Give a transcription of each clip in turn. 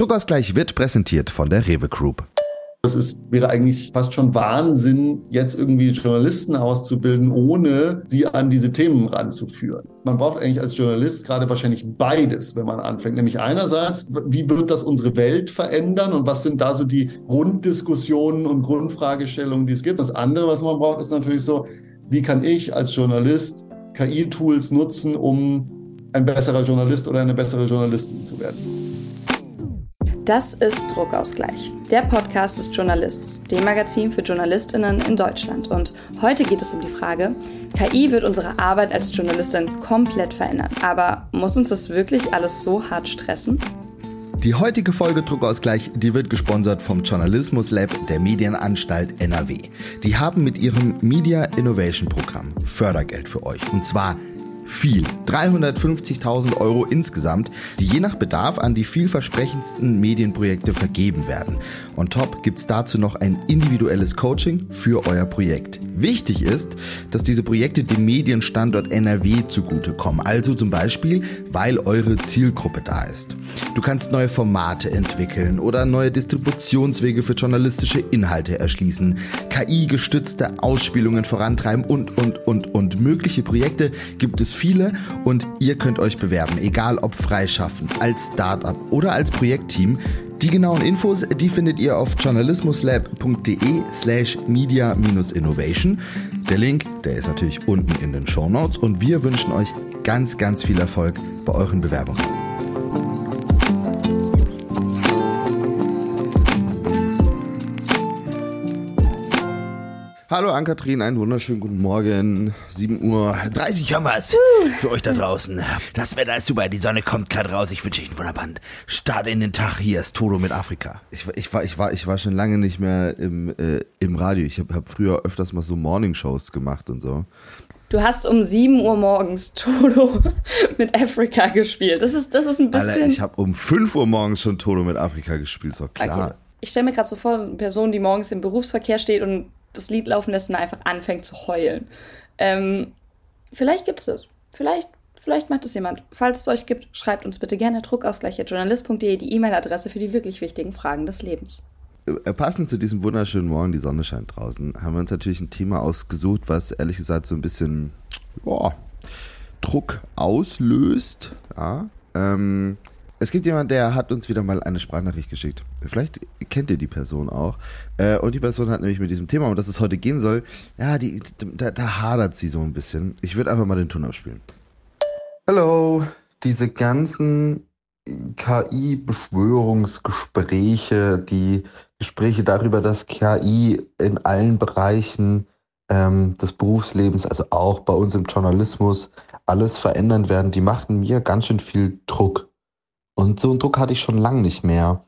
Druckausgleich wird präsentiert von der Rewe Group. Es ist, wäre eigentlich fast schon Wahnsinn, jetzt irgendwie Journalisten auszubilden, ohne sie an diese Themen ranzuführen. Man braucht eigentlich als Journalist gerade wahrscheinlich beides, wenn man anfängt. Nämlich einerseits, wie wird das unsere Welt verändern und was sind da so die Grunddiskussionen und Grundfragestellungen, die es gibt. Das andere, was man braucht, ist natürlich so, wie kann ich als Journalist KI-Tools nutzen, um ein besserer Journalist oder eine bessere Journalistin zu werden. Das ist Druckausgleich, der Podcast des Journalists, dem Magazin für JournalistInnen in Deutschland. Und heute geht es um die Frage, KI wird unsere Arbeit als Journalistin komplett verändern. Aber muss uns das wirklich alles so hart stressen? Die heutige Folge Druckausgleich, die wird gesponsert vom Journalismus Lab der Medienanstalt NRW. Die haben mit ihrem Media Innovation Programm Fördergeld für euch. Und zwar viel. 350.000 Euro insgesamt, die je nach Bedarf an die vielversprechendsten Medienprojekte vergeben werden. On top gibt's dazu noch ein individuelles Coaching für euer Projekt. Wichtig ist, dass diese Projekte dem Medienstandort NRW zugutekommen. Also zum Beispiel, weil eure Zielgruppe da ist. Du kannst neue Formate entwickeln oder neue Distributionswege für journalistische Inhalte erschließen, KI-gestützte Ausspielungen vorantreiben und, und, und, und. Mögliche Projekte gibt es viele und ihr könnt euch bewerben, egal ob freischaffend, als Startup oder als Projektteam. Die genauen Infos, die findet ihr auf journalismuslab.de slash media-innovation. Der Link, der ist natürlich unten in den Show Notes und wir wünschen euch ganz, ganz viel Erfolg bei euren Bewerbungen. Hallo Ann-Kathrin, einen wunderschönen guten Morgen. 7 Uhr 30 haben wir's für euch da draußen. Das Wetter ist super, die Sonne kommt gerade raus. Ich wünsche euch einen wunderbaren Start in den Tag. Hier ist Todo mit Afrika. Ich, ich, war, ich, war, ich war schon lange nicht mehr im, äh, im Radio. Ich habe hab früher öfters mal so Morningshows gemacht und so. Du hast um 7 Uhr morgens Todo mit Afrika gespielt. Das ist, das ist ein bisschen. Alter, ich habe um 5 Uhr morgens schon Todo mit Afrika gespielt, ist doch klar. Okay. Ich stelle mir gerade so vor, eine Person, die morgens im Berufsverkehr steht und das Lied laufen lässt und einfach anfängt zu heulen. Ähm, vielleicht gibt es das. Vielleicht, vielleicht macht es jemand. Falls es euch gibt, schreibt uns bitte gerne druckausgleich.journalist.de die E-Mail-Adresse für die wirklich wichtigen Fragen des Lebens. Äh, passend zu diesem wunderschönen Morgen, die Sonne scheint draußen, haben wir uns natürlich ein Thema ausgesucht, was ehrlich gesagt so ein bisschen boah, Druck auslöst. Ja, ähm, es gibt jemand, der hat uns wieder mal eine Sprachnachricht geschickt. Vielleicht kennt ihr die Person auch. Äh, und die Person hat nämlich mit diesem Thema, um das es heute gehen soll, ja, die, da, da hadert sie so ein bisschen. Ich würde einfach mal den Ton abspielen. Hallo, diese ganzen KI-Beschwörungsgespräche, die Gespräche darüber, dass KI in allen Bereichen ähm, des Berufslebens, also auch bei uns im Journalismus, alles verändern werden, die machten mir ganz schön viel Druck. Und so einen Druck hatte ich schon lange nicht mehr.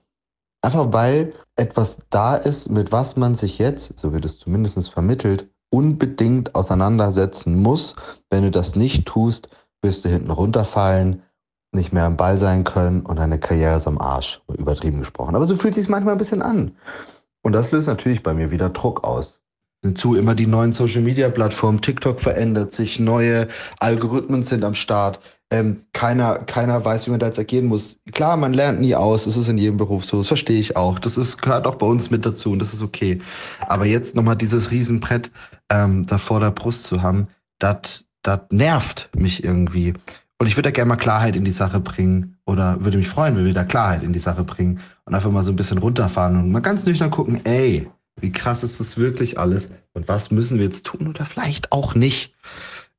Einfach weil etwas da ist, mit was man sich jetzt, so wird es zumindest vermittelt, unbedingt auseinandersetzen muss. Wenn du das nicht tust, wirst du hinten runterfallen, nicht mehr am Ball sein können und deine Karriere ist am Arsch, übertrieben gesprochen. Aber so fühlt es sich manchmal ein bisschen an. Und das löst natürlich bei mir wieder Druck aus. Hinzu immer die neuen Social Media Plattformen. TikTok verändert sich, neue Algorithmen sind am Start ähm, keiner, keiner weiß, wie man da jetzt agieren muss. Klar, man lernt nie aus, das ist in jedem Beruf so, das verstehe ich auch. Das ist, gehört auch bei uns mit dazu und das ist okay. Aber jetzt nochmal dieses Riesenbrett ähm, da vor der Brust zu haben, das nervt mich irgendwie. Und ich würde da gerne mal Klarheit in die Sache bringen oder würde mich freuen, wenn wir da Klarheit in die Sache bringen und einfach mal so ein bisschen runterfahren und mal ganz nüchtern gucken, ey, wie krass ist das wirklich alles und was müssen wir jetzt tun oder vielleicht auch nicht.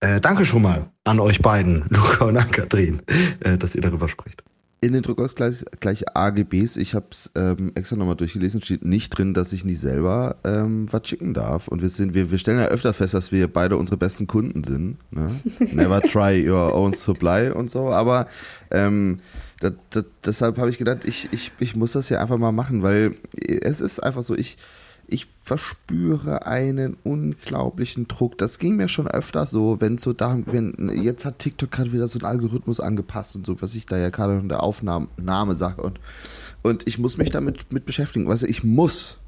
Äh, danke schon mal an euch beiden, Luca und Ann-Kathrin, äh, dass ihr darüber spricht. In den Druckausgleich gleich AGBs, ich habe es ähm, extra nochmal durchgelesen, steht nicht drin, dass ich nicht selber ähm, was schicken darf. Und wir sind, wir, wir stellen ja öfter fest, dass wir beide unsere besten Kunden sind. Ne? Never try your own supply und so. Aber ähm, das, das, deshalb habe ich gedacht, ich, ich, ich muss das ja einfach mal machen, weil es ist einfach so, ich, ich verspüre einen unglaublichen Druck. Das ging mir schon öfter so, wenn so da, wenn, jetzt hat TikTok gerade wieder so einen Algorithmus angepasst und so, was ich da ja gerade in der Aufnahme sage und, und ich muss mich damit mit beschäftigen. Also ich muss.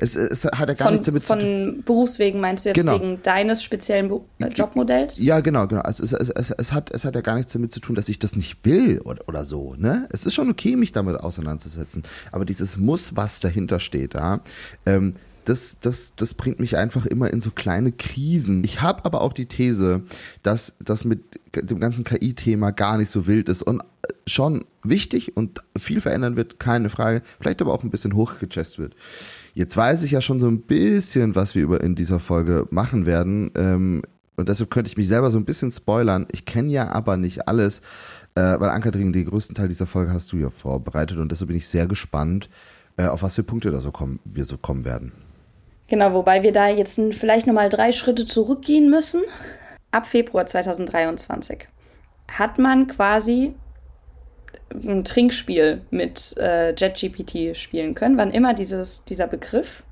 Es, es hat ja gar von, nichts damit von zu tun. Berufswegen meinst du jetzt Genau. wegen deines speziellen Be äh, Jobmodells? Ja, genau, genau. Also es, es, es, es, hat, es hat ja gar nichts damit zu tun, dass ich das nicht will oder, oder so. Ne? Es ist schon okay, mich damit auseinanderzusetzen. Aber dieses Muss, was dahinter steht, ja, ähm, das, das, das bringt mich einfach immer in so kleine Krisen. Ich habe aber auch die These, dass das mit dem ganzen KI-Thema gar nicht so wild ist und schon wichtig und viel verändern wird, keine Frage. Vielleicht aber auch ein bisschen hochgechest wird. Jetzt weiß ich ja schon so ein bisschen, was wir über in dieser Folge machen werden. Ähm, und deshalb könnte ich mich selber so ein bisschen spoilern. Ich kenne ja aber nicht alles, äh, weil Ankatrin, den größten Teil dieser Folge hast du ja vorbereitet und deshalb bin ich sehr gespannt, äh, auf was für Punkte da so kommen, wir so kommen werden. Genau, wobei wir da jetzt vielleicht nochmal drei Schritte zurückgehen müssen. Ab Februar 2023 hat man quasi ein Trinkspiel mit äh, JetGPT spielen können. Wann immer dieses, dieser Begriff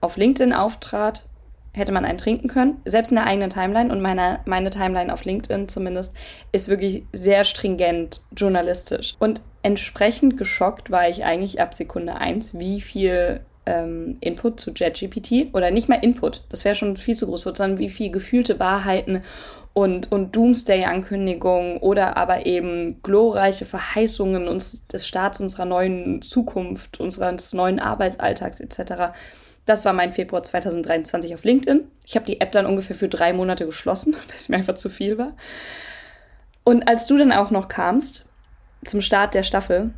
auf LinkedIn auftrat, hätte man einen trinken können. Selbst in der eigenen Timeline und meine, meine Timeline auf LinkedIn zumindest ist wirklich sehr stringent journalistisch. Und entsprechend geschockt war ich eigentlich ab Sekunde 1, wie viel ähm, Input zu JetGPT oder nicht mal Input, das wäre schon viel zu groß, sondern wie viel gefühlte Wahrheiten und, und Doomsday-Ankündigungen oder aber eben glorreiche Verheißungen uns, des Staats unserer neuen Zukunft, unseres neuen Arbeitsalltags etc. Das war mein Februar 2023 auf LinkedIn. Ich habe die App dann ungefähr für drei Monate geschlossen, weil es mir einfach zu viel war. Und als du dann auch noch kamst zum Start der Staffel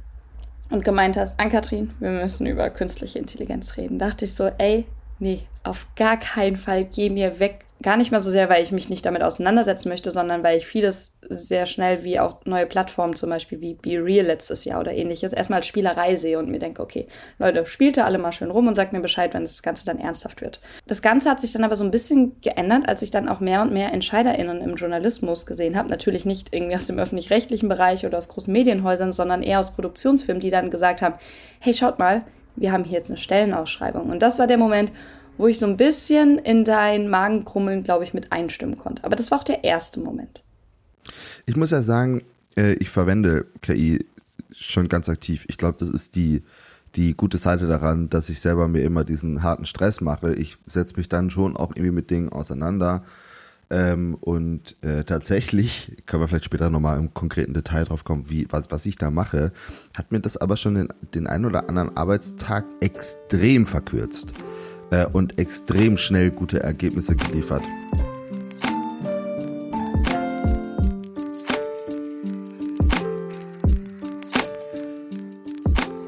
und gemeint hast, Ankatrin, wir müssen über künstliche Intelligenz reden, dachte ich so, ey, nee, auf gar keinen Fall, geh mir weg. Gar nicht mal so sehr, weil ich mich nicht damit auseinandersetzen möchte, sondern weil ich vieles sehr schnell, wie auch neue Plattformen, zum Beispiel wie Be Real letztes Jahr oder ähnliches, erstmal als Spielerei sehe und mir denke, okay, Leute, spielt da alle mal schön rum und sagt mir Bescheid, wenn das Ganze dann ernsthaft wird. Das Ganze hat sich dann aber so ein bisschen geändert, als ich dann auch mehr und mehr EntscheiderInnen im Journalismus gesehen habe. Natürlich nicht irgendwie aus dem öffentlich-rechtlichen Bereich oder aus großen Medienhäusern, sondern eher aus Produktionsfirmen, die dann gesagt haben, hey, schaut mal, wir haben hier jetzt eine Stellenausschreibung. Und das war der Moment, wo ich so ein bisschen in dein Magenkrummeln, glaube ich, mit einstimmen konnte. Aber das war auch der erste Moment. Ich muss ja sagen, äh, ich verwende KI schon ganz aktiv. Ich glaube, das ist die, die gute Seite daran, dass ich selber mir immer diesen harten Stress mache. Ich setze mich dann schon auch irgendwie mit Dingen auseinander. Ähm, und äh, tatsächlich, können wir vielleicht später nochmal im konkreten Detail drauf kommen, wie, was, was ich da mache, hat mir das aber schon den, den einen oder anderen Arbeitstag extrem verkürzt äh, und extrem schnell gute Ergebnisse geliefert.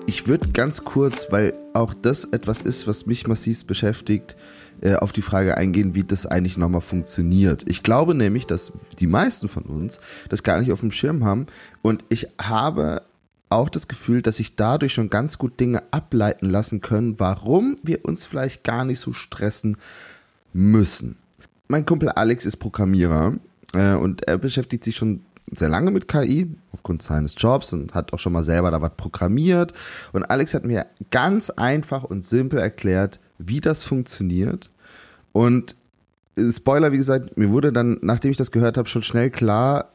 Ich würde ganz kurz, weil auch das etwas ist, was mich massiv beschäftigt, äh, auf die Frage eingehen, wie das eigentlich nochmal funktioniert. Ich glaube nämlich, dass die meisten von uns das gar nicht auf dem Schirm haben und ich habe auch das Gefühl, dass sich dadurch schon ganz gut Dinge ableiten lassen können, warum wir uns vielleicht gar nicht so stressen müssen. Mein Kumpel Alex ist Programmierer äh, und er beschäftigt sich schon sehr lange mit KI aufgrund seines Jobs und hat auch schon mal selber da was programmiert. Und Alex hat mir ganz einfach und simpel erklärt, wie das funktioniert. Und äh, Spoiler, wie gesagt, mir wurde dann, nachdem ich das gehört habe, schon schnell klar,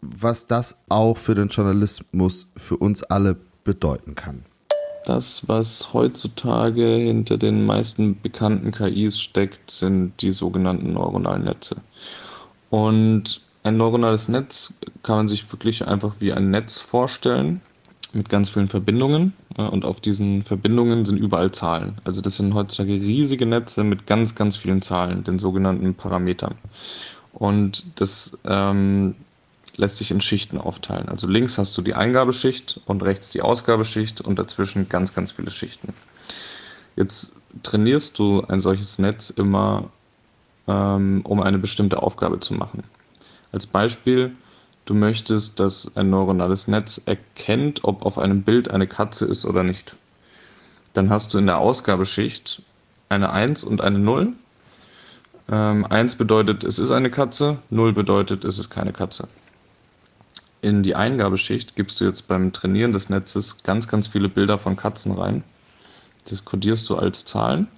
was das auch für den Journalismus für uns alle bedeuten kann. Das, was heutzutage hinter den meisten bekannten KIs steckt, sind die sogenannten neuronalen Netze. Und ein neuronales Netz kann man sich wirklich einfach wie ein Netz vorstellen mit ganz vielen Verbindungen. Und auf diesen Verbindungen sind überall Zahlen. Also das sind heutzutage riesige Netze mit ganz, ganz vielen Zahlen, den sogenannten Parametern. Und das ähm, lässt sich in Schichten aufteilen. Also links hast du die Eingabeschicht und rechts die Ausgabeschicht und dazwischen ganz, ganz viele Schichten. Jetzt trainierst du ein solches Netz immer, ähm, um eine bestimmte Aufgabe zu machen. Als Beispiel, du möchtest, dass ein neuronales Netz erkennt, ob auf einem Bild eine Katze ist oder nicht. Dann hast du in der Ausgabeschicht eine 1 und eine 0. Ähm, 1 bedeutet, es ist eine Katze, 0 bedeutet, es ist keine Katze in die Eingabeschicht gibst du jetzt beim Trainieren des Netzes ganz, ganz viele Bilder von Katzen rein. Das kodierst du als Zahlen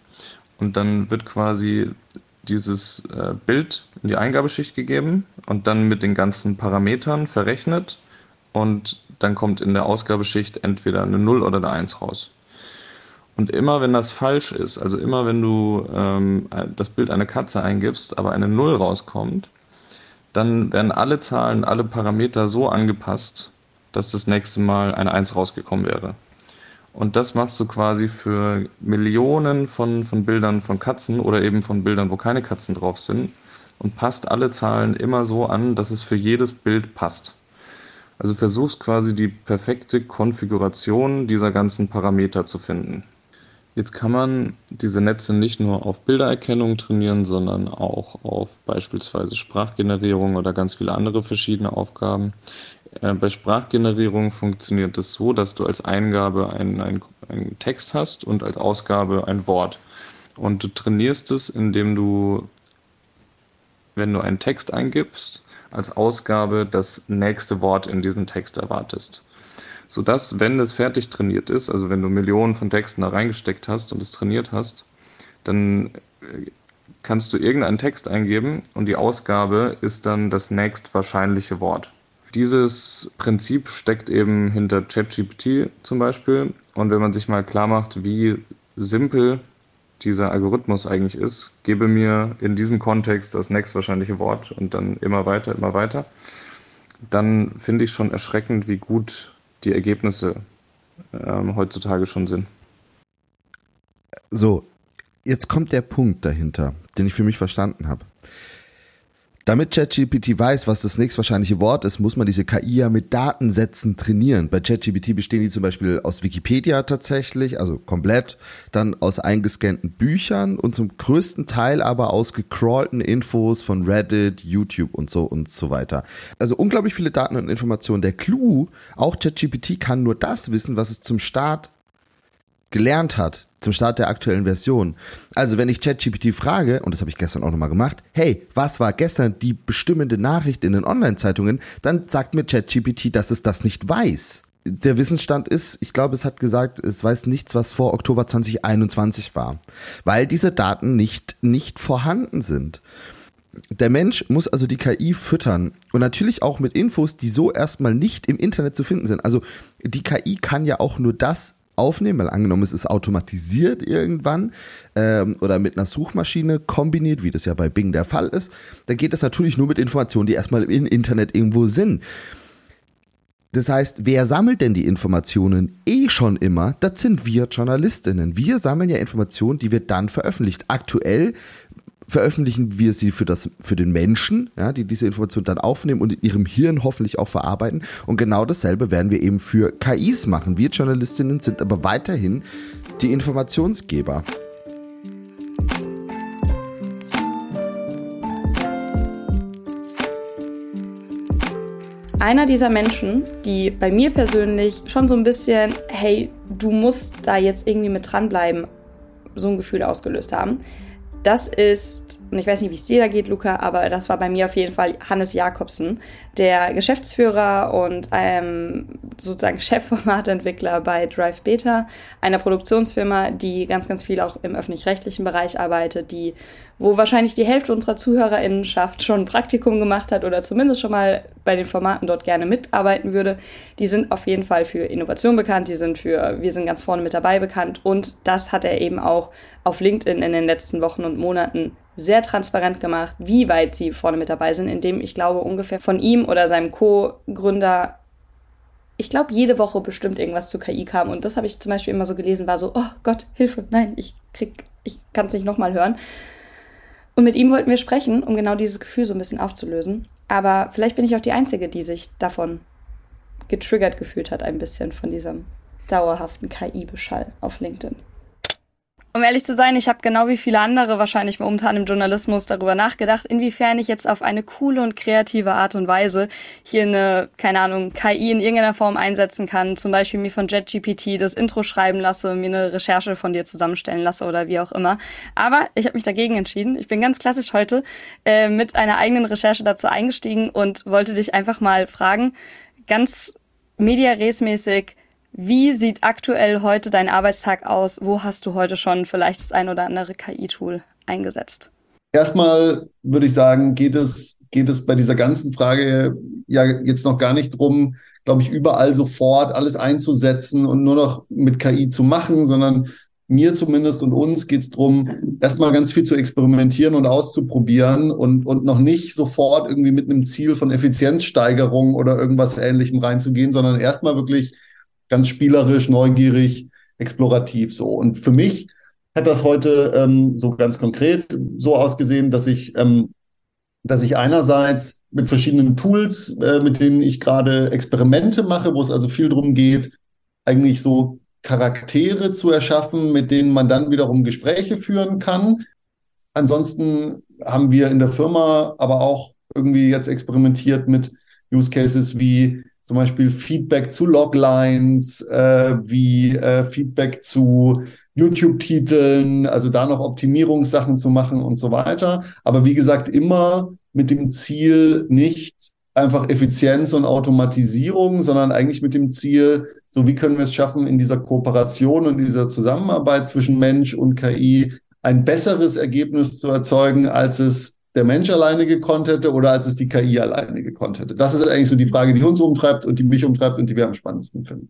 und dann wird quasi dieses äh, Bild in die Eingabeschicht gegeben und dann mit den ganzen Parametern verrechnet und dann kommt in der Ausgabeschicht entweder eine 0 oder eine 1 raus. Und immer wenn das falsch ist, also immer wenn du ähm, das Bild einer Katze eingibst, aber eine Null rauskommt, dann werden alle Zahlen, alle Parameter so angepasst, dass das nächste Mal eine Eins rausgekommen wäre. Und das machst du quasi für Millionen von, von Bildern von Katzen oder eben von Bildern, wo keine Katzen drauf sind und passt alle Zahlen immer so an, dass es für jedes Bild passt. Also versuchst quasi die perfekte Konfiguration dieser ganzen Parameter zu finden. Jetzt kann man diese Netze nicht nur auf Bildererkennung trainieren, sondern auch auf beispielsweise Sprachgenerierung oder ganz viele andere verschiedene Aufgaben. Äh, bei Sprachgenerierung funktioniert es so, dass du als Eingabe einen, einen, einen Text hast und als Ausgabe ein Wort. Und du trainierst es, indem du, wenn du einen Text eingibst, als Ausgabe das nächste Wort in diesem Text erwartest. Sodass, wenn es fertig trainiert ist, also wenn du Millionen von Texten da reingesteckt hast und es trainiert hast, dann äh, kannst du irgendeinen Text eingeben und die Ausgabe ist dann das nächst wahrscheinliche Wort. Dieses Prinzip steckt eben hinter ChatGPT zum Beispiel. Und wenn man sich mal klar macht, wie simpel dieser Algorithmus eigentlich ist, gebe mir in diesem Kontext das nächstwahrscheinliche Wort und dann immer weiter, immer weiter, dann finde ich schon erschreckend, wie gut die Ergebnisse ähm, heutzutage schon sind. So, jetzt kommt der Punkt dahinter, den ich für mich verstanden habe. Damit ChatGPT weiß, was das nächstwahrscheinliche Wort ist, muss man diese KI ja mit Datensätzen trainieren. Bei ChatGPT bestehen die zum Beispiel aus Wikipedia tatsächlich, also komplett, dann aus eingescannten Büchern und zum größten Teil aber aus gecrawlten Infos von Reddit, YouTube und so und so weiter. Also unglaublich viele Daten und Informationen. Der Clou, auch ChatGPT kann nur das wissen, was es zum Start gelernt hat zum Start der aktuellen Version. Also wenn ich ChatGPT frage, und das habe ich gestern auch nochmal gemacht, hey, was war gestern die bestimmende Nachricht in den Online-Zeitungen, dann sagt mir ChatGPT, dass es das nicht weiß. Der Wissensstand ist, ich glaube, es hat gesagt, es weiß nichts, was vor Oktober 2021 war, weil diese Daten nicht, nicht vorhanden sind. Der Mensch muss also die KI füttern und natürlich auch mit Infos, die so erstmal nicht im Internet zu finden sind. Also die KI kann ja auch nur das aufnehmen, weil angenommen es ist automatisiert irgendwann ähm, oder mit einer Suchmaschine kombiniert, wie das ja bei Bing der Fall ist, dann geht das natürlich nur mit Informationen, die erstmal im Internet irgendwo sind. Das heißt, wer sammelt denn die Informationen eh schon immer? Das sind wir Journalistinnen. Wir sammeln ja Informationen, die wir dann veröffentlicht. Aktuell veröffentlichen wir sie für das, für den Menschen, ja, die diese Information dann aufnehmen und in ihrem Hirn hoffentlich auch verarbeiten. Und genau dasselbe werden wir eben für KIs machen. Wir Journalistinnen sind aber weiterhin die Informationsgeber. Einer dieser Menschen, die bei mir persönlich schon so ein bisschen, hey, du musst da jetzt irgendwie mit dranbleiben, so ein Gefühl ausgelöst haben, das ist, und ich weiß nicht, wie es dir da geht, Luca, aber das war bei mir auf jeden Fall Hannes Jakobsen, der Geschäftsführer und ähm, sozusagen Chefformatentwickler bei Drive Beta, einer Produktionsfirma, die ganz, ganz viel auch im öffentlich-rechtlichen Bereich arbeitet, die, wo wahrscheinlich die Hälfte unserer ZuhörerInnenschaft schon ein Praktikum gemacht hat oder zumindest schon mal bei den Formaten dort gerne mitarbeiten würde. Die sind auf jeden Fall für Innovation bekannt, die sind für Wir sind ganz vorne mit dabei bekannt und das hat er eben auch auf LinkedIn in den letzten Wochen und Monaten sehr transparent gemacht, wie weit sie vorne mit dabei sind, indem ich glaube ungefähr von ihm oder seinem Co-Gründer ich glaube, jede Woche bestimmt irgendwas zu KI kam. Und das habe ich zum Beispiel immer so gelesen, war so, oh Gott, Hilfe, nein, ich krieg, ich kann es nicht nochmal hören. Und mit ihm wollten wir sprechen, um genau dieses Gefühl so ein bisschen aufzulösen. Aber vielleicht bin ich auch die Einzige, die sich davon getriggert gefühlt hat, ein bisschen von diesem dauerhaften KI-Beschall auf LinkedIn. Um ehrlich zu sein, ich habe genau wie viele andere wahrscheinlich momentan im Journalismus darüber nachgedacht, inwiefern ich jetzt auf eine coole und kreative Art und Weise hier eine, keine Ahnung, KI in irgendeiner Form einsetzen kann. Zum Beispiel mir von JetGPT das Intro schreiben lasse, mir eine Recherche von dir zusammenstellen lasse oder wie auch immer. Aber ich habe mich dagegen entschieden. Ich bin ganz klassisch heute äh, mit einer eigenen Recherche dazu eingestiegen und wollte dich einfach mal fragen, ganz mediaresmäßig, wie sieht aktuell heute dein Arbeitstag aus? Wo hast du heute schon vielleicht das ein oder andere KI-Tool eingesetzt? Erstmal würde ich sagen, geht es, geht es bei dieser ganzen Frage ja jetzt noch gar nicht drum, glaube ich, überall sofort alles einzusetzen und nur noch mit KI zu machen, sondern mir zumindest und uns geht es darum, erstmal ganz viel zu experimentieren und auszuprobieren und, und noch nicht sofort irgendwie mit einem Ziel von Effizienzsteigerung oder irgendwas ähnlichem reinzugehen, sondern erstmal wirklich ganz spielerisch, neugierig, explorativ so. Und für mich hat das heute ähm, so ganz konkret so ausgesehen, dass ich, ähm, dass ich einerseits mit verschiedenen Tools, äh, mit denen ich gerade Experimente mache, wo es also viel darum geht, eigentlich so Charaktere zu erschaffen, mit denen man dann wiederum Gespräche führen kann. Ansonsten haben wir in der Firma aber auch irgendwie jetzt experimentiert mit Use Cases wie zum Beispiel Feedback zu Loglines, äh, wie äh, Feedback zu YouTube-Titeln, also da noch Optimierungssachen zu machen und so weiter. Aber wie gesagt, immer mit dem Ziel, nicht einfach Effizienz und Automatisierung, sondern eigentlich mit dem Ziel, so wie können wir es schaffen, in dieser Kooperation und dieser Zusammenarbeit zwischen Mensch und KI ein besseres Ergebnis zu erzeugen, als es der Mensch alleine gekonnt hätte oder als es die KI alleine gekonnt hätte. Das ist eigentlich so die Frage, die uns umtreibt und die mich umtreibt und die wir am spannendsten finden.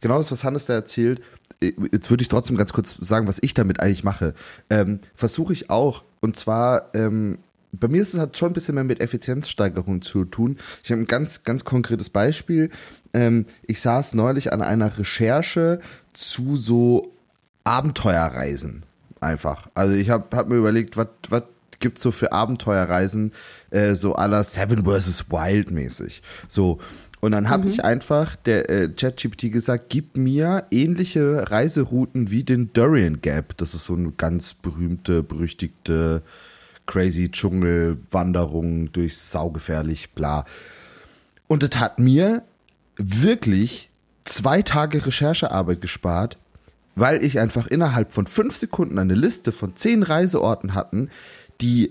Genau das, was Hannes da erzählt, jetzt würde ich trotzdem ganz kurz sagen, was ich damit eigentlich mache. Ähm, Versuche ich auch. Und zwar, ähm, bei mir ist es halt schon ein bisschen mehr mit Effizienzsteigerung zu tun. Ich habe ein ganz, ganz konkretes Beispiel. Ähm, ich saß neulich an einer Recherche zu so Abenteuerreisen. Einfach. Also ich habe hab mir überlegt, was gibt's so für Abenteuerreisen, äh, so aller Seven vs. Wild mäßig. So. Und dann habe mhm. ich einfach der äh, ChatGPT gesagt, gib mir ähnliche Reiserouten wie den Durian Gap. Das ist so eine ganz berühmte, berüchtigte crazy Dschungelwanderung durch saugefährlich, bla. Und das hat mir wirklich zwei Tage Recherchearbeit gespart, weil ich einfach innerhalb von fünf Sekunden eine Liste von zehn Reiseorten hatten, die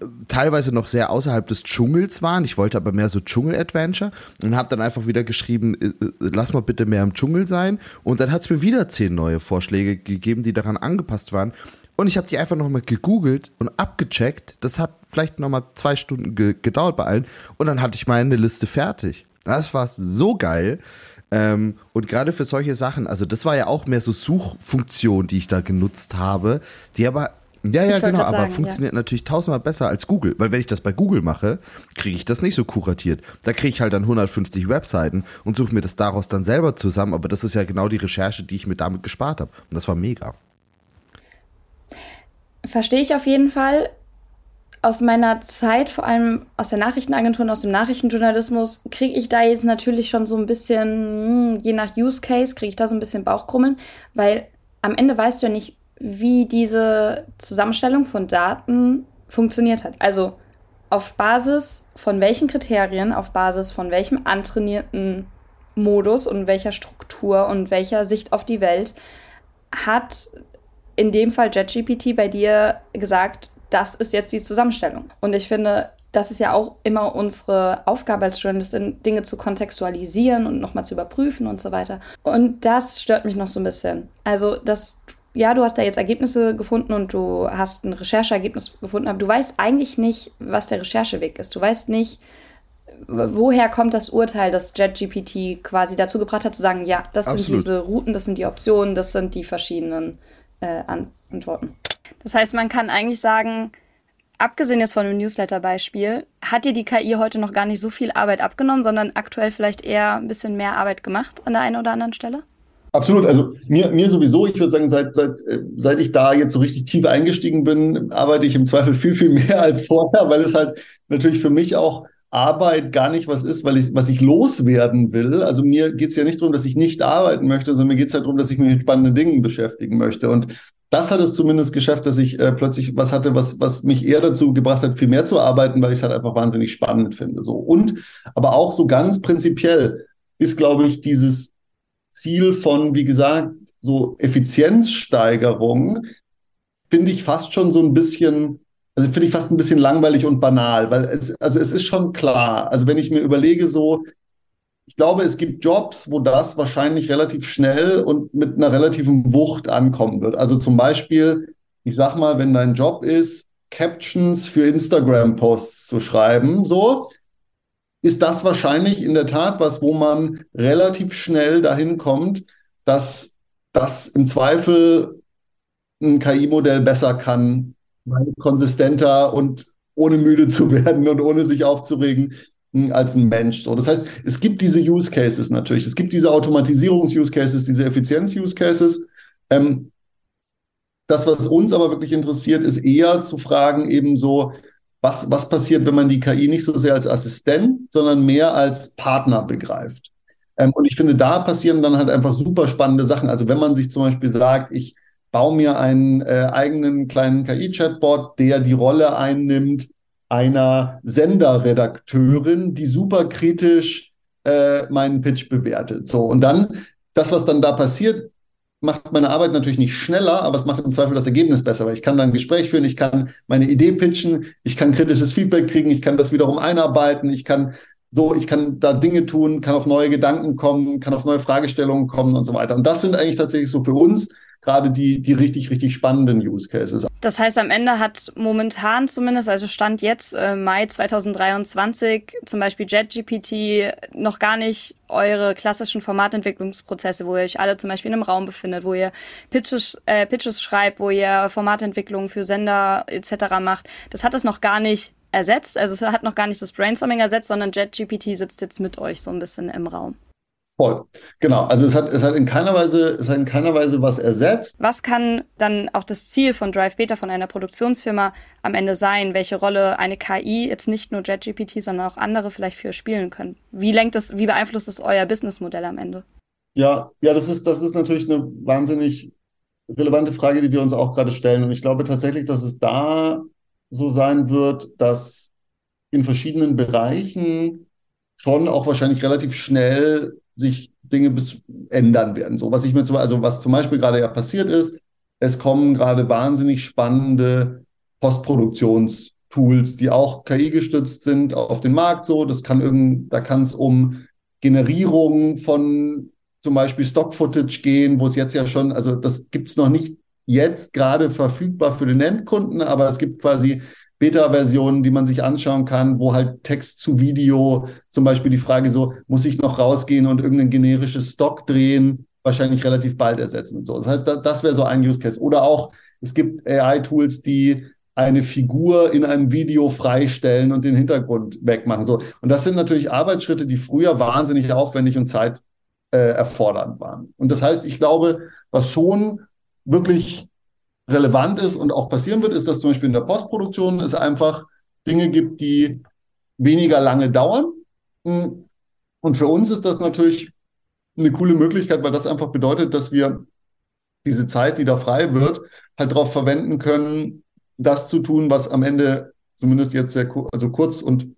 äh, teilweise noch sehr außerhalb des Dschungels waren. Ich wollte aber mehr so Dschungel-Adventure und habe dann einfach wieder geschrieben, äh, äh, lass mal bitte mehr im Dschungel sein. Und dann hat es mir wieder zehn neue Vorschläge gegeben, die daran angepasst waren. Und ich habe die einfach nochmal gegoogelt und abgecheckt. Das hat vielleicht nochmal zwei Stunden ge gedauert bei allen. Und dann hatte ich meine Liste fertig. Das war so geil. Ähm, und gerade für solche Sachen, also das war ja auch mehr so Suchfunktion, die ich da genutzt habe, die aber ja, ja, genau, aber sagen, funktioniert ja. natürlich tausendmal besser als Google, weil wenn ich das bei Google mache, kriege ich das nicht so kuratiert. Da kriege ich halt dann 150 Webseiten und suche mir das daraus dann selber zusammen, aber das ist ja genau die Recherche, die ich mir damit gespart habe. Und das war mega. Verstehe ich auf jeden Fall. Aus meiner Zeit, vor allem aus der Nachrichtenagentur und aus dem Nachrichtenjournalismus, kriege ich da jetzt natürlich schon so ein bisschen, hm, je nach Use Case, kriege ich da so ein bisschen Bauchkrummeln, weil am Ende weißt du ja nicht, wie diese Zusammenstellung von Daten funktioniert hat. Also auf Basis von welchen Kriterien, auf Basis von welchem antrainierten Modus und welcher Struktur und welcher Sicht auf die Welt hat in dem Fall JetGPT bei dir gesagt, das ist jetzt die Zusammenstellung. Und ich finde, das ist ja auch immer unsere Aufgabe als Journalistin, Dinge zu kontextualisieren und nochmal zu überprüfen und so weiter. Und das stört mich noch so ein bisschen. Also, dass, ja, du hast da jetzt Ergebnisse gefunden und du hast ein Rechercheergebnis gefunden, aber du weißt eigentlich nicht, was der Rechercheweg ist. Du weißt nicht, woher kommt das Urteil, das JetGPT quasi dazu gebracht hat, zu sagen, ja, das Absolut. sind diese Routen, das sind die Optionen, das sind die verschiedenen äh, antworten. Das heißt, man kann eigentlich sagen, abgesehen jetzt von dem Newsletter-Beispiel, hat dir die KI heute noch gar nicht so viel Arbeit abgenommen, sondern aktuell vielleicht eher ein bisschen mehr Arbeit gemacht an der einen oder anderen Stelle? Absolut. Also mir, mir sowieso, ich würde sagen, seit, seit, äh, seit ich da jetzt so richtig tief eingestiegen bin, arbeite ich im Zweifel viel, viel mehr als vorher, weil es halt natürlich für mich auch Arbeit gar nicht was ist, weil ich, was ich loswerden will. Also mir geht es ja nicht darum, dass ich nicht arbeiten möchte, sondern mir geht es ja darum, dass ich mich mit spannenden Dingen beschäftigen möchte. Und das hat es zumindest geschafft, dass ich äh, plötzlich was hatte, was, was mich eher dazu gebracht hat, viel mehr zu arbeiten, weil ich es halt einfach wahnsinnig spannend finde. So. Und aber auch so ganz prinzipiell ist, glaube ich, dieses Ziel von, wie gesagt, so Effizienzsteigerung, finde ich fast schon so ein bisschen also finde ich fast ein bisschen langweilig und banal, weil es, also es ist schon klar. Also wenn ich mir überlege, so, ich glaube, es gibt Jobs, wo das wahrscheinlich relativ schnell und mit einer relativen Wucht ankommen wird. Also zum Beispiel, ich sag mal, wenn dein Job ist, Captions für Instagram-Posts zu schreiben, so, ist das wahrscheinlich in der Tat was, wo man relativ schnell dahin kommt, dass das im Zweifel ein KI-Modell besser kann, konsistenter und ohne müde zu werden und ohne sich aufzuregen hm, als ein Mensch. So, das heißt, es gibt diese Use Cases natürlich. Es gibt diese Automatisierungs-Use Cases, diese Effizienz-Use Cases. Ähm, das, was uns aber wirklich interessiert, ist eher zu fragen, eben so, was, was passiert, wenn man die KI nicht so sehr als Assistent, sondern mehr als Partner begreift. Ähm, und ich finde, da passieren dann halt einfach super spannende Sachen. Also wenn man sich zum Beispiel sagt, ich baue mir einen äh, eigenen kleinen KI-Chatbot, der die Rolle einnimmt einer Senderredakteurin, die super kritisch äh, meinen Pitch bewertet. So, und dann, das, was dann da passiert, macht meine Arbeit natürlich nicht schneller, aber es macht im Zweifel das Ergebnis besser, weil ich kann dann ein Gespräch führen, ich kann meine Idee pitchen, ich kann kritisches Feedback kriegen, ich kann das wiederum einarbeiten, ich kann so, ich kann da Dinge tun, kann auf neue Gedanken kommen, kann auf neue Fragestellungen kommen und so weiter. Und das sind eigentlich tatsächlich so für uns gerade die, die richtig, richtig spannenden Use Cases. Das heißt, am Ende hat momentan zumindest, also Stand jetzt äh, Mai 2023, zum Beispiel JetGPT noch gar nicht eure klassischen Formatentwicklungsprozesse, wo ihr euch alle zum Beispiel in einem Raum befindet, wo ihr Pitches, äh, Pitches schreibt, wo ihr Formatentwicklung für Sender etc. macht. Das hat es noch gar nicht ersetzt. Also es hat noch gar nicht das Brainstorming ersetzt, sondern JetGPT sitzt jetzt mit euch so ein bisschen im Raum. Voll. Genau. Also es hat, es hat in keiner Weise, es hat in keiner Weise was ersetzt. Was kann dann auch das Ziel von Drive Beta, von einer Produktionsfirma am Ende sein? Welche Rolle eine KI, jetzt nicht nur JetGPT, sondern auch andere vielleicht für spielen können? Wie lenkt es, wie beeinflusst es euer Businessmodell am Ende? Ja, ja, das ist, das ist natürlich eine wahnsinnig relevante Frage, die wir uns auch gerade stellen. Und ich glaube tatsächlich, dass es da so sein wird, dass in verschiedenen Bereichen schon auch wahrscheinlich relativ schnell sich Dinge ändern werden. So, was ich mir zum, also was zum Beispiel gerade ja passiert ist, es kommen gerade wahnsinnig spannende Postproduktionstools, die auch KI gestützt sind auf den Markt. So, das kann irgend, da kann es um Generierung von zum Beispiel Stock-Footage gehen, wo es jetzt ja schon, also das gibt es noch nicht jetzt gerade verfügbar für den Endkunden, aber es gibt quasi Beta-Versionen, die man sich anschauen kann, wo halt Text zu Video, zum Beispiel die Frage so, muss ich noch rausgehen und irgendein generisches Stock drehen, wahrscheinlich relativ bald ersetzen und so. Das heißt, das wäre so ein Use Case. Oder auch, es gibt AI-Tools, die eine Figur in einem Video freistellen und den Hintergrund wegmachen. So. Und das sind natürlich Arbeitsschritte, die früher wahnsinnig aufwendig und Zeit äh, waren. Und das heißt, ich glaube, was schon wirklich relevant ist und auch passieren wird, ist, dass zum Beispiel in der Postproduktion es einfach Dinge gibt, die weniger lange dauern. Und für uns ist das natürlich eine coole Möglichkeit, weil das einfach bedeutet, dass wir diese Zeit, die da frei wird, halt darauf verwenden können, das zu tun, was am Ende zumindest jetzt sehr also kurz und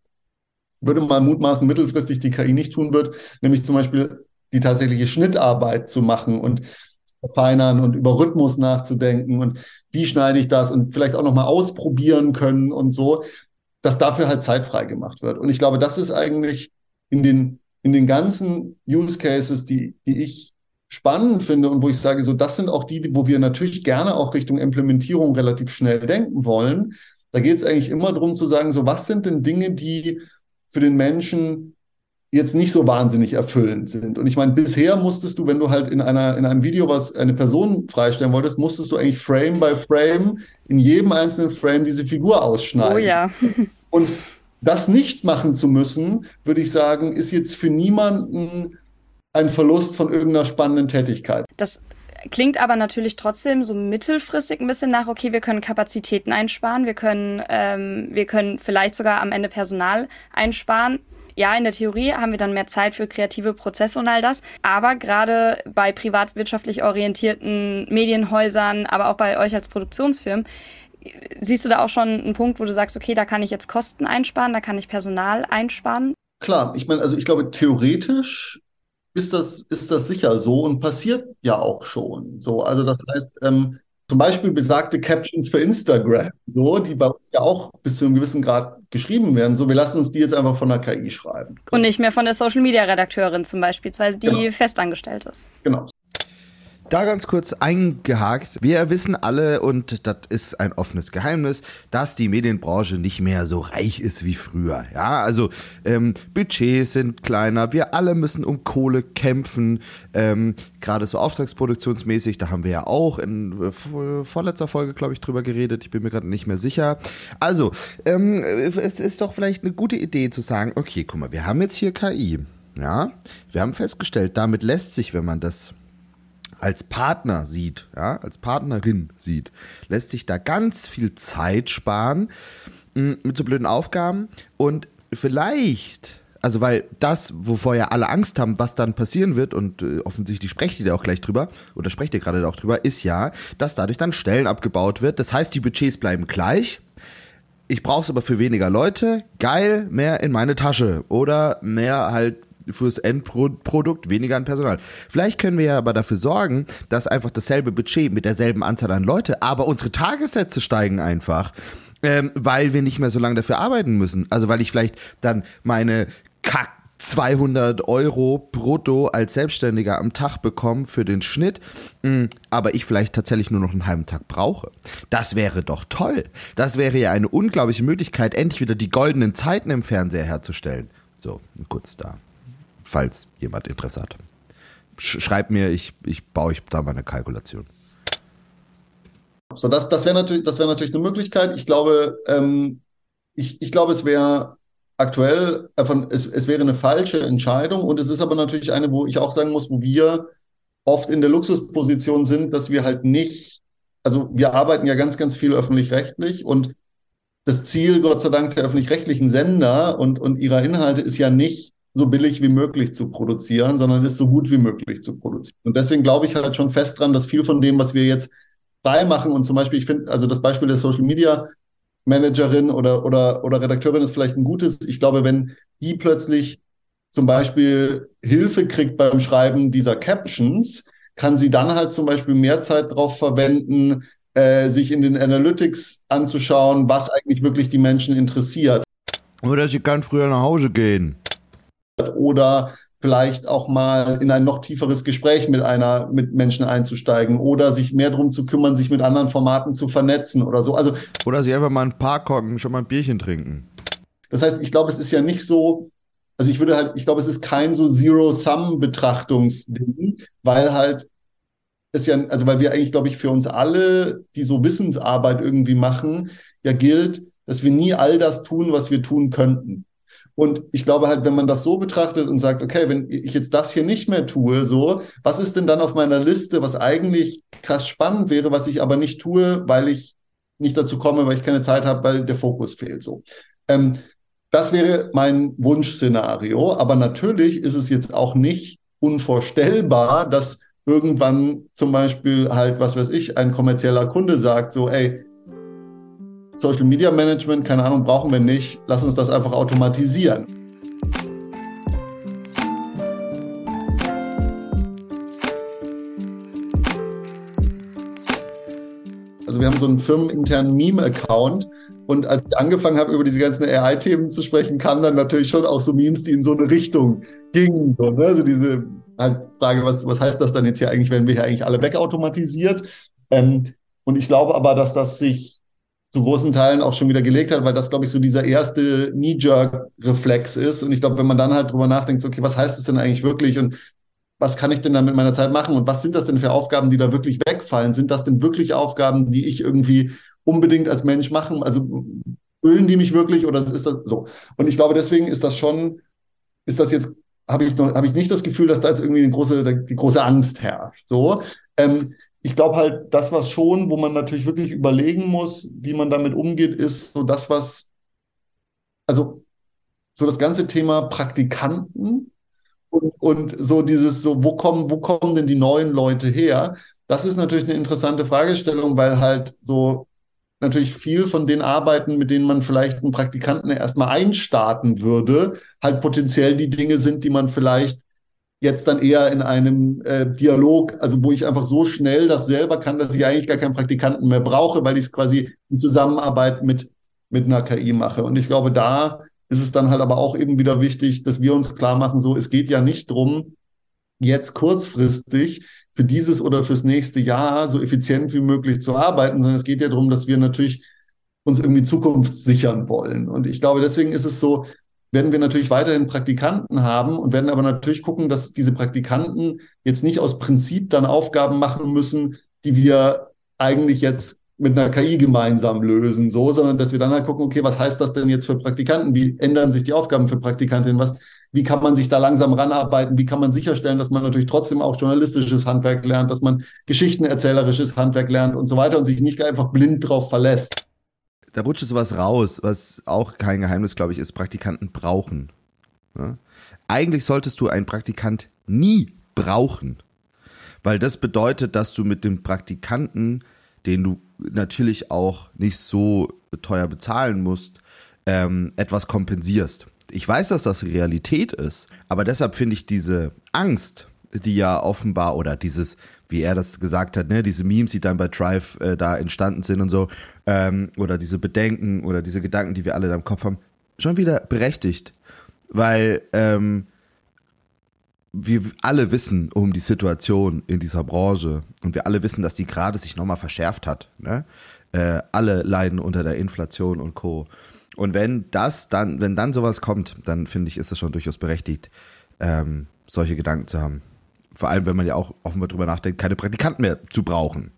würde mal mutmaßen mittelfristig die KI nicht tun wird, nämlich zum Beispiel die tatsächliche Schnittarbeit zu machen und verfeinern und über Rhythmus nachzudenken und wie schneide ich das und vielleicht auch nochmal ausprobieren können und so, dass dafür halt Zeit frei gemacht wird. Und ich glaube, das ist eigentlich in den, in den ganzen Use Cases, die, die ich spannend finde und wo ich sage, so, das sind auch die, wo wir natürlich gerne auch Richtung Implementierung relativ schnell denken wollen. Da geht es eigentlich immer darum zu sagen, so, was sind denn Dinge, die für den Menschen jetzt nicht so wahnsinnig erfüllend sind. Und ich meine, bisher musstest du, wenn du halt in einer, in einem Video was eine Person freistellen wolltest, musstest du eigentlich Frame by Frame in jedem einzelnen Frame diese Figur ausschneiden. Oh ja. Und das nicht machen zu müssen, würde ich sagen, ist jetzt für niemanden ein Verlust von irgendeiner spannenden Tätigkeit. Das klingt aber natürlich trotzdem so mittelfristig ein bisschen nach, okay, wir können Kapazitäten einsparen, wir können, ähm, wir können vielleicht sogar am Ende Personal einsparen ja, in der Theorie haben wir dann mehr Zeit für kreative Prozesse und all das. Aber gerade bei privatwirtschaftlich orientierten Medienhäusern, aber auch bei euch als Produktionsfirmen, siehst du da auch schon einen Punkt, wo du sagst, okay, da kann ich jetzt Kosten einsparen, da kann ich Personal einsparen? Klar, ich meine, also ich glaube, theoretisch ist das, ist das sicher so und passiert ja auch schon. So, also das heißt, ähm, zum Beispiel besagte Captions für Instagram, so, die bei uns ja auch bis zu einem gewissen Grad geschrieben werden. So, wir lassen uns die jetzt einfach von der KI schreiben. Und nicht mehr von der Social Media Redakteurin zum Beispiel, die genau. festangestellt ist. Genau. Da ganz kurz eingehakt. Wir wissen alle, und das ist ein offenes Geheimnis, dass die Medienbranche nicht mehr so reich ist wie früher. Ja, also ähm, Budgets sind kleiner, wir alle müssen um Kohle kämpfen. Ähm, Gerade so auftragsproduktionsmäßig, da haben wir ja auch in äh, vorletzter Folge, glaube ich, drüber geredet. Ich bin mir gerade nicht mehr sicher. Also, ähm, es ist doch vielleicht eine gute Idee zu sagen, okay, guck mal, wir haben jetzt hier KI. Ja, wir haben festgestellt, damit lässt sich, wenn man das als Partner sieht, ja, als Partnerin sieht, lässt sich da ganz viel Zeit sparen mm, mit so blöden Aufgaben und vielleicht, also weil das, wovor ja alle Angst haben, was dann passieren wird und äh, offensichtlich sprecht ihr da auch gleich drüber oder sprecht ihr gerade auch drüber, ist ja, dass dadurch dann Stellen abgebaut wird. Das heißt, die Budgets bleiben gleich. Ich brauche es aber für weniger Leute. Geil, mehr in meine Tasche oder mehr halt fürs Endprodukt weniger an Personal. Vielleicht können wir ja aber dafür sorgen, dass einfach dasselbe Budget mit derselben Anzahl an Leute, aber unsere Tagessätze steigen einfach. Ähm, weil wir nicht mehr so lange dafür arbeiten müssen. Also weil ich vielleicht dann meine Kack 200 Euro brutto als Selbstständiger am Tag bekomme für den Schnitt, mm, aber ich vielleicht tatsächlich nur noch einen halben Tag brauche. Das wäre doch toll. Das wäre ja eine unglaubliche Möglichkeit, endlich wieder die goldenen Zeiten im Fernseher herzustellen. So, kurz da falls jemand Interesse hat. Schreibt mir, ich, ich baue euch da mal eine Kalkulation. So, das, das wäre natürlich, das natürlich eine Möglichkeit. Ich glaube, ähm, ich, ich glaube, es wäre aktuell, äh, es, es wäre eine falsche Entscheidung und es ist aber natürlich eine, wo ich auch sagen muss, wo wir oft in der Luxusposition sind, dass wir halt nicht, also wir arbeiten ja ganz, ganz viel öffentlich-rechtlich und das Ziel, Gott sei Dank, der öffentlich-rechtlichen Sender und, und ihrer Inhalte ist ja nicht, so billig wie möglich zu produzieren, sondern es so gut wie möglich zu produzieren. Und deswegen glaube ich halt schon fest dran, dass viel von dem, was wir jetzt frei machen und zum Beispiel, ich finde, also das Beispiel der Social Media Managerin oder, oder, oder Redakteurin ist vielleicht ein gutes. Ich glaube, wenn die plötzlich zum Beispiel Hilfe kriegt beim Schreiben dieser Captions, kann sie dann halt zum Beispiel mehr Zeit darauf verwenden, äh, sich in den Analytics anzuschauen, was eigentlich wirklich die Menschen interessiert. Oder sie kann früher nach Hause gehen oder vielleicht auch mal in ein noch tieferes Gespräch mit einer, mit Menschen einzusteigen oder sich mehr darum zu kümmern, sich mit anderen Formaten zu vernetzen oder so. Also. Oder sie einfach mal ein Park hocken, schon mal ein Bierchen trinken. Das heißt, ich glaube, es ist ja nicht so, also ich würde halt, ich glaube, es ist kein so Zero-Sum-Betrachtungsding, weil halt es ja, also weil wir eigentlich, glaube ich, für uns alle, die so Wissensarbeit irgendwie machen, ja gilt, dass wir nie all das tun, was wir tun könnten. Und ich glaube halt, wenn man das so betrachtet und sagt, okay, wenn ich jetzt das hier nicht mehr tue, so, was ist denn dann auf meiner Liste, was eigentlich krass spannend wäre, was ich aber nicht tue, weil ich nicht dazu komme, weil ich keine Zeit habe, weil der Fokus fehlt, so. Ähm, das wäre mein Wunschszenario. Aber natürlich ist es jetzt auch nicht unvorstellbar, dass irgendwann zum Beispiel halt, was weiß ich, ein kommerzieller Kunde sagt, so, ey, Social Media Management, keine Ahnung, brauchen wir nicht. Lass uns das einfach automatisieren. Also wir haben so einen firmeninternen Meme-Account und als ich angefangen habe, über diese ganzen AI-Themen zu sprechen, kamen dann natürlich schon auch so Memes, die in so eine Richtung gingen. So, ne? Also diese halt Frage, was, was heißt das dann jetzt hier eigentlich, wenn wir hier eigentlich alle wegautomatisiert? Ähm, und ich glaube aber, dass das sich zu großen Teilen auch schon wieder gelegt hat, weil das, glaube ich, so dieser erste Knee-Jerk-Reflex ist. Und ich glaube, wenn man dann halt drüber nachdenkt, okay, was heißt das denn eigentlich wirklich und was kann ich denn dann mit meiner Zeit machen und was sind das denn für Aufgaben, die da wirklich wegfallen? Sind das denn wirklich Aufgaben, die ich irgendwie unbedingt als Mensch machen? Also füllen die mich wirklich oder ist das so? Und ich glaube, deswegen ist das schon, ist das jetzt, habe ich noch, habe ich nicht das Gefühl, dass da jetzt irgendwie eine große, die große Angst herrscht. So. Ähm, ich glaube halt, das, was schon, wo man natürlich wirklich überlegen muss, wie man damit umgeht, ist so das, was, also so das ganze Thema Praktikanten und, und so dieses, so, wo kommen, wo kommen denn die neuen Leute her? Das ist natürlich eine interessante Fragestellung, weil halt so natürlich viel von den Arbeiten, mit denen man vielleicht einen Praktikanten erstmal einstarten würde, halt potenziell die Dinge sind, die man vielleicht jetzt dann eher in einem äh, Dialog, also wo ich einfach so schnell das selber kann, dass ich eigentlich gar keinen Praktikanten mehr brauche, weil ich es quasi in Zusammenarbeit mit, mit einer KI mache. Und ich glaube, da ist es dann halt aber auch eben wieder wichtig, dass wir uns klar machen, so, es geht ja nicht drum, jetzt kurzfristig für dieses oder fürs nächste Jahr so effizient wie möglich zu arbeiten, sondern es geht ja darum, dass wir natürlich uns irgendwie Zukunft sichern wollen. Und ich glaube, deswegen ist es so, werden wir natürlich weiterhin Praktikanten haben und werden aber natürlich gucken, dass diese Praktikanten jetzt nicht aus Prinzip dann Aufgaben machen müssen, die wir eigentlich jetzt mit einer KI gemeinsam lösen, so, sondern dass wir dann halt gucken, okay, was heißt das denn jetzt für Praktikanten? Wie ändern sich die Aufgaben für Praktikantinnen? Was, wie kann man sich da langsam ranarbeiten? Wie kann man sicherstellen, dass man natürlich trotzdem auch journalistisches Handwerk lernt, dass man geschichtenerzählerisches Handwerk lernt und so weiter und sich nicht einfach blind drauf verlässt? Da rutscht sowas raus, was auch kein Geheimnis, glaube ich, ist, Praktikanten brauchen. Ja? Eigentlich solltest du einen Praktikant nie brauchen, weil das bedeutet, dass du mit dem Praktikanten, den du natürlich auch nicht so teuer bezahlen musst, ähm, etwas kompensierst. Ich weiß, dass das Realität ist, aber deshalb finde ich diese Angst, die ja offenbar oder dieses, wie er das gesagt hat, ne, diese Memes, die dann bei Drive äh, da entstanden sind und so, ähm, oder diese Bedenken oder diese Gedanken, die wir alle da im Kopf haben, schon wieder berechtigt, weil ähm, wir alle wissen um die Situation in dieser Branche und wir alle wissen, dass die gerade sich nochmal verschärft hat. Ne? Äh, alle leiden unter der Inflation und Co. Und wenn das dann, wenn dann sowas kommt, dann finde ich, ist es schon durchaus berechtigt, ähm, solche Gedanken zu haben. Vor allem, wenn man ja auch offenbar drüber nachdenkt, keine Praktikanten mehr zu brauchen.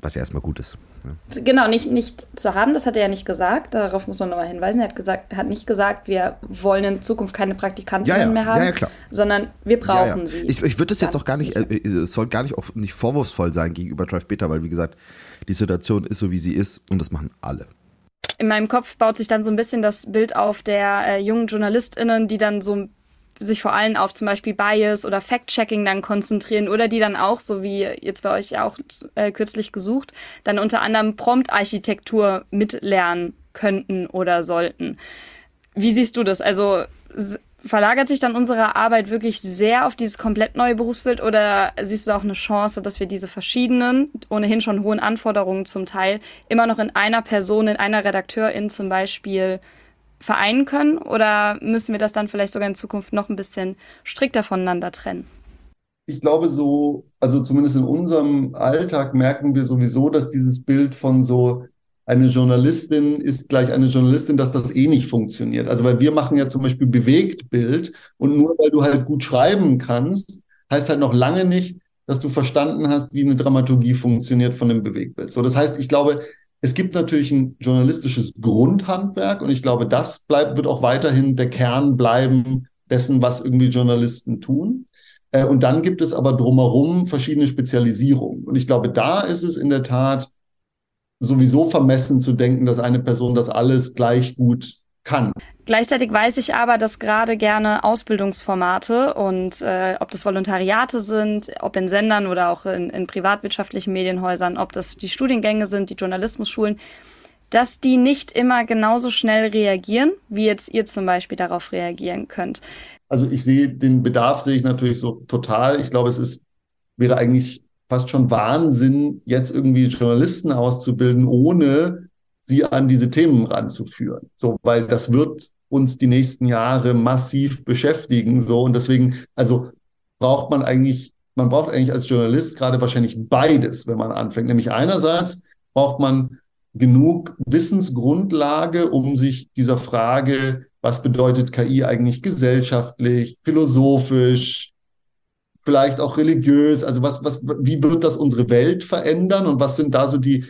Was ja erstmal gut ist. Ja. Genau, nicht, nicht zu haben, das hat er ja nicht gesagt. Darauf muss man nochmal hinweisen. Er hat, gesagt, hat nicht gesagt, wir wollen in Zukunft keine Praktikantinnen ja, ja. mehr haben, ja, klar. sondern wir brauchen sie. Ich, ich würde das jetzt auch gar nicht, äh, es soll gar nicht, auch nicht vorwurfsvoll sein gegenüber Drive Beta, weil wie gesagt, die Situation ist so, wie sie ist und das machen alle. In meinem Kopf baut sich dann so ein bisschen das Bild auf der äh, jungen JournalistInnen, die dann so sich vor allem auf zum Beispiel Bias oder Fact-Checking dann konzentrieren oder die dann auch, so wie jetzt bei euch ja auch äh, kürzlich gesucht, dann unter anderem Prompt-Architektur mitlernen könnten oder sollten. Wie siehst du das? Also verlagert sich dann unsere Arbeit wirklich sehr auf dieses komplett neue Berufsbild oder siehst du auch eine Chance, dass wir diese verschiedenen, ohnehin schon hohen Anforderungen zum Teil, immer noch in einer Person, in einer Redakteurin zum Beispiel vereinen können? Oder müssen wir das dann vielleicht sogar in Zukunft noch ein bisschen strikter voneinander trennen? Ich glaube so, also zumindest in unserem Alltag merken wir sowieso, dass dieses Bild von so eine Journalistin ist gleich eine Journalistin, dass das eh nicht funktioniert. Also weil wir machen ja zum Beispiel Bewegtbild und nur weil du halt gut schreiben kannst, heißt halt noch lange nicht, dass du verstanden hast, wie eine Dramaturgie funktioniert von dem Bewegtbild. So, das heißt, ich glaube, es gibt natürlich ein journalistisches Grundhandwerk und ich glaube, das bleibt, wird auch weiterhin der Kern bleiben dessen, was irgendwie Journalisten tun. Äh, und dann gibt es aber drumherum verschiedene Spezialisierungen. Und ich glaube, da ist es in der Tat sowieso vermessen zu denken, dass eine Person das alles gleich gut kann. Gleichzeitig weiß ich aber, dass gerade gerne Ausbildungsformate und äh, ob das Volontariate sind, ob in Sendern oder auch in, in privatwirtschaftlichen Medienhäusern, ob das die Studiengänge sind, die Journalismusschulen, dass die nicht immer genauso schnell reagieren, wie jetzt ihr zum Beispiel darauf reagieren könnt. Also ich sehe den Bedarf sehe ich natürlich so total. Ich glaube, es ist wäre eigentlich fast schon Wahnsinn, jetzt irgendwie Journalisten auszubilden, ohne sie an diese Themen ranzuführen. So, weil das wird uns die nächsten Jahre massiv beschäftigen. So, und deswegen, also braucht man eigentlich, man braucht eigentlich als Journalist gerade wahrscheinlich beides, wenn man anfängt. Nämlich einerseits braucht man genug Wissensgrundlage, um sich dieser Frage, was bedeutet KI eigentlich gesellschaftlich, philosophisch, vielleicht auch religiös, also was, was, wie wird das unsere Welt verändern und was sind da so die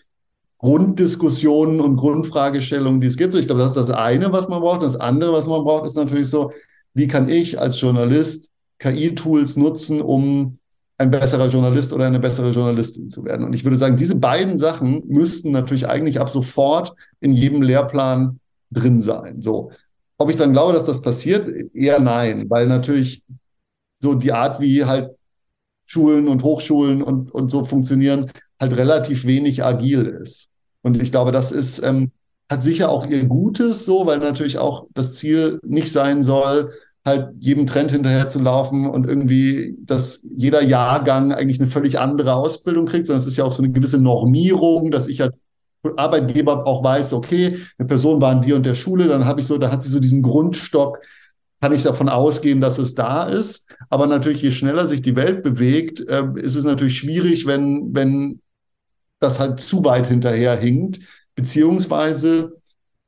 Grunddiskussionen und Grundfragestellungen, die es gibt. Ich glaube, das ist das eine, was man braucht. Das andere, was man braucht, ist natürlich so, wie kann ich als Journalist KI-Tools nutzen, um ein besserer Journalist oder eine bessere Journalistin zu werden. Und ich würde sagen, diese beiden Sachen müssten natürlich eigentlich ab sofort in jedem Lehrplan drin sein. So. Ob ich dann glaube, dass das passiert, eher nein, weil natürlich so die Art, wie halt Schulen und Hochschulen und, und so funktionieren, halt relativ wenig agil ist. Und ich glaube, das ist, ähm, hat sicher auch ihr Gutes so, weil natürlich auch das Ziel nicht sein soll, halt jedem Trend hinterher zu laufen und irgendwie, dass jeder Jahrgang eigentlich eine völlig andere Ausbildung kriegt, sondern es ist ja auch so eine gewisse Normierung, dass ich als Arbeitgeber auch weiß, okay, eine Person war in dir und der Schule, dann habe ich so, da hat sie so diesen Grundstock kann ich davon ausgehen, dass es da ist. Aber natürlich, je schneller sich die Welt bewegt, äh, ist es natürlich schwierig, wenn, wenn das halt zu weit hinterher hinkt. Beziehungsweise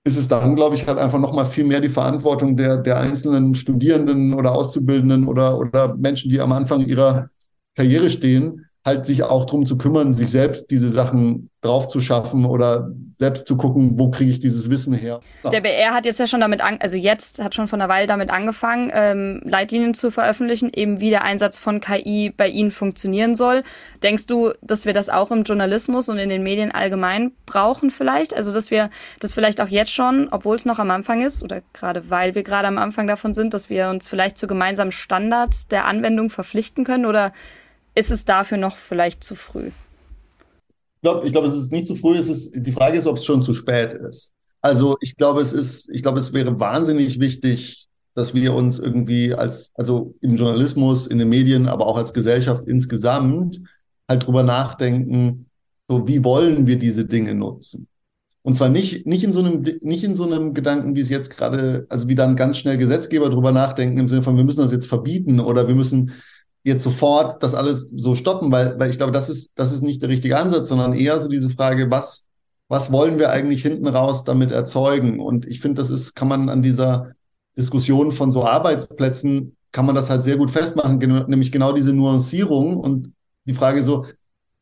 ist es dann, glaube ich, halt einfach nochmal viel mehr die Verantwortung der, der einzelnen Studierenden oder Auszubildenden oder, oder Menschen, die am Anfang ihrer Karriere stehen, halt sich auch darum zu kümmern, sich selbst diese Sachen drauf zu schaffen oder selbst zu gucken, wo kriege ich dieses Wissen her. Ja. Der BR hat jetzt ja schon damit, an, also jetzt hat schon von einer Weile damit angefangen, ähm, Leitlinien zu veröffentlichen, eben wie der Einsatz von KI bei Ihnen funktionieren soll. Denkst du, dass wir das auch im Journalismus und in den Medien allgemein brauchen vielleicht? Also dass wir das vielleicht auch jetzt schon, obwohl es noch am Anfang ist oder gerade weil wir gerade am Anfang davon sind, dass wir uns vielleicht zu gemeinsamen Standards der Anwendung verpflichten können oder ist es dafür noch vielleicht zu früh? Ich glaube, ich glaub, es ist nicht zu früh. Es ist, die Frage ist, ob es schon zu spät ist. Also ich glaube, es ist, ich glaube, es wäre wahnsinnig wichtig, dass wir uns irgendwie als, also im Journalismus, in den Medien, aber auch als Gesellschaft insgesamt halt drüber nachdenken, so wie wollen wir diese Dinge nutzen? Und zwar nicht, nicht in so einem, nicht in so einem Gedanken, wie es jetzt gerade, also wie dann ganz schnell Gesetzgeber drüber nachdenken im Sinne von, wir müssen das jetzt verbieten oder wir müssen jetzt sofort das alles so stoppen, weil, weil ich glaube, das ist, das ist nicht der richtige Ansatz, sondern eher so diese Frage, was, was wollen wir eigentlich hinten raus damit erzeugen? Und ich finde, das ist, kann man an dieser Diskussion von so Arbeitsplätzen, kann man das halt sehr gut festmachen, nämlich genau diese Nuancierung und die Frage so,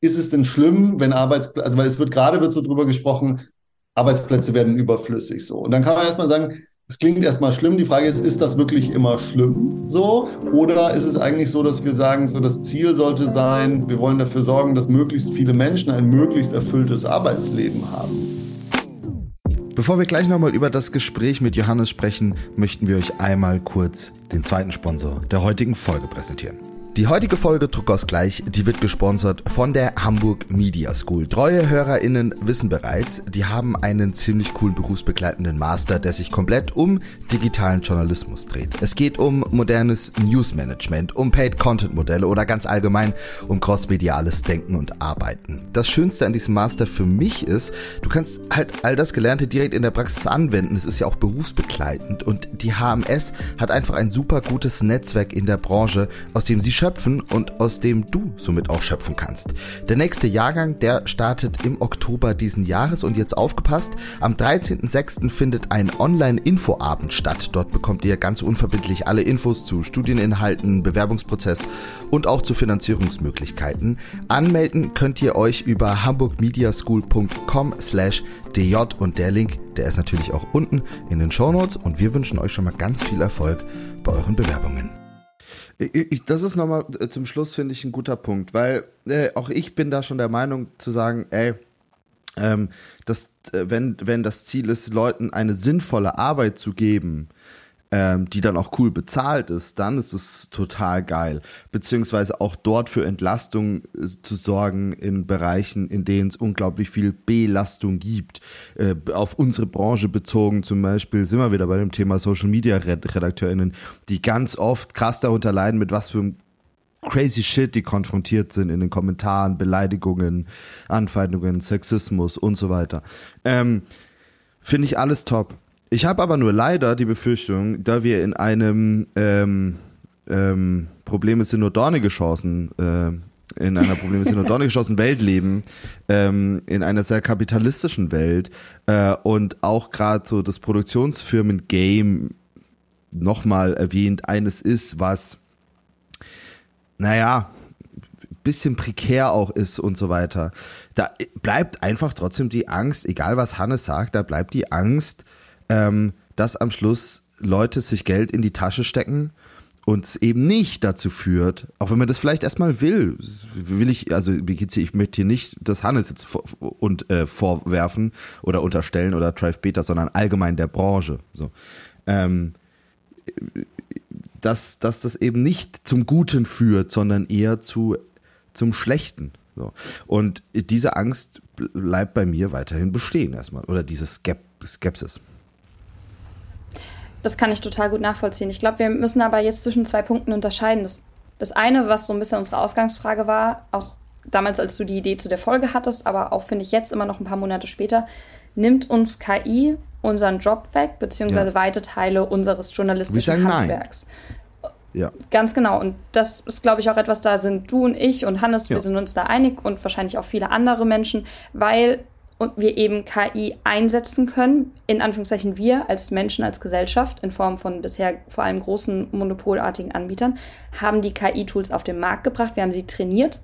ist es denn schlimm, wenn Arbeitsplätze, also weil es wird gerade wird so drüber gesprochen, Arbeitsplätze werden überflüssig so. Und dann kann man erstmal sagen, es klingt erstmal schlimm. Die Frage ist, ist das wirklich immer schlimm so? Oder ist es eigentlich so, dass wir sagen, so das Ziel sollte sein, wir wollen dafür sorgen, dass möglichst viele Menschen ein möglichst erfülltes Arbeitsleben haben? Bevor wir gleich nochmal über das Gespräch mit Johannes sprechen, möchten wir euch einmal kurz den zweiten Sponsor der heutigen Folge präsentieren. Die heutige Folge Druckausgleich, die wird gesponsert von der Hamburg Media School. Treue HörerInnen wissen bereits, die haben einen ziemlich coolen berufsbegleitenden Master, der sich komplett um digitalen Journalismus dreht. Es geht um modernes Newsmanagement, um Paid-Content-Modelle oder ganz allgemein um crossmediales Denken und Arbeiten. Das Schönste an diesem Master für mich ist, du kannst halt all das Gelernte direkt in der Praxis anwenden. Es ist ja auch berufsbegleitend und die HMS hat einfach ein super gutes Netzwerk in der Branche, aus dem sie schöpfen und aus dem du somit auch schöpfen kannst. Der nächste Jahrgang, der startet im Oktober diesen Jahres und jetzt aufgepasst, am 13.06. findet ein Online-Infoabend statt. Dort bekommt ihr ganz unverbindlich alle Infos zu Studieninhalten, Bewerbungsprozess und auch zu Finanzierungsmöglichkeiten. Anmelden könnt ihr euch über hamburgmediaschool.com slash dj und der Link, der ist natürlich auch unten in den Shownotes und wir wünschen euch schon mal ganz viel Erfolg bei euren Bewerbungen. Ich, das ist nochmal äh, zum Schluss, finde ich, ein guter Punkt, weil äh, auch ich bin da schon der Meinung zu sagen, ey, ähm, dass, äh, wenn, wenn das Ziel ist, Leuten eine sinnvolle Arbeit zu geben, ähm, die dann auch cool bezahlt ist, dann ist es total geil. Beziehungsweise auch dort für Entlastung äh, zu sorgen in Bereichen, in denen es unglaublich viel Belastung gibt. Äh, auf unsere Branche bezogen zum Beispiel sind wir wieder bei dem Thema Social Media RedakteurInnen, die ganz oft krass darunter leiden, mit was für einem crazy shit, die konfrontiert sind in den Kommentaren, Beleidigungen, Anfeindungen, Sexismus und so weiter. Ähm, Finde ich alles top. Ich habe aber nur leider die Befürchtung, da wir in einem ähm, ähm, Probleme sind nur dornige Chancen äh, in einer Probleme sind nur dornige Chancen Welt leben, ähm, in einer sehr kapitalistischen Welt äh, und auch gerade so das Produktionsfirmen-Game nochmal erwähnt, eines ist, was naja, bisschen prekär auch ist und so weiter. Da bleibt einfach trotzdem die Angst, egal was Hannes sagt, da bleibt die Angst, ähm, dass am Schluss Leute sich Geld in die Tasche stecken und es eben nicht dazu führt, auch wenn man das vielleicht erstmal will, will ich, also ich möchte hier nicht das Hannes jetzt vor, und, äh, vorwerfen oder unterstellen oder Drive Beta, sondern allgemein der Branche. So. Ähm, dass, dass das eben nicht zum Guten führt, sondern eher zu, zum Schlechten. So. Und diese Angst bleibt bei mir weiterhin bestehen erstmal. Oder diese Skep Skepsis. Das kann ich total gut nachvollziehen. Ich glaube, wir müssen aber jetzt zwischen zwei Punkten unterscheiden. Das, das eine, was so ein bisschen unsere Ausgangsfrage war, auch damals, als du die Idee zu der Folge hattest, aber auch finde ich jetzt immer noch ein paar Monate später, nimmt uns KI unseren Job weg, beziehungsweise ja. weite Teile unseres journalistischen Handwerks. Nein. Ja. Ganz genau. Und das ist, glaube ich, auch etwas, da sind du und ich und Hannes, ja. wir sind uns da einig und wahrscheinlich auch viele andere Menschen, weil und wir eben KI einsetzen können, in Anführungszeichen wir als Menschen, als Gesellschaft, in Form von bisher vor allem großen monopolartigen Anbietern, haben die KI-Tools auf den Markt gebracht, wir haben sie trainiert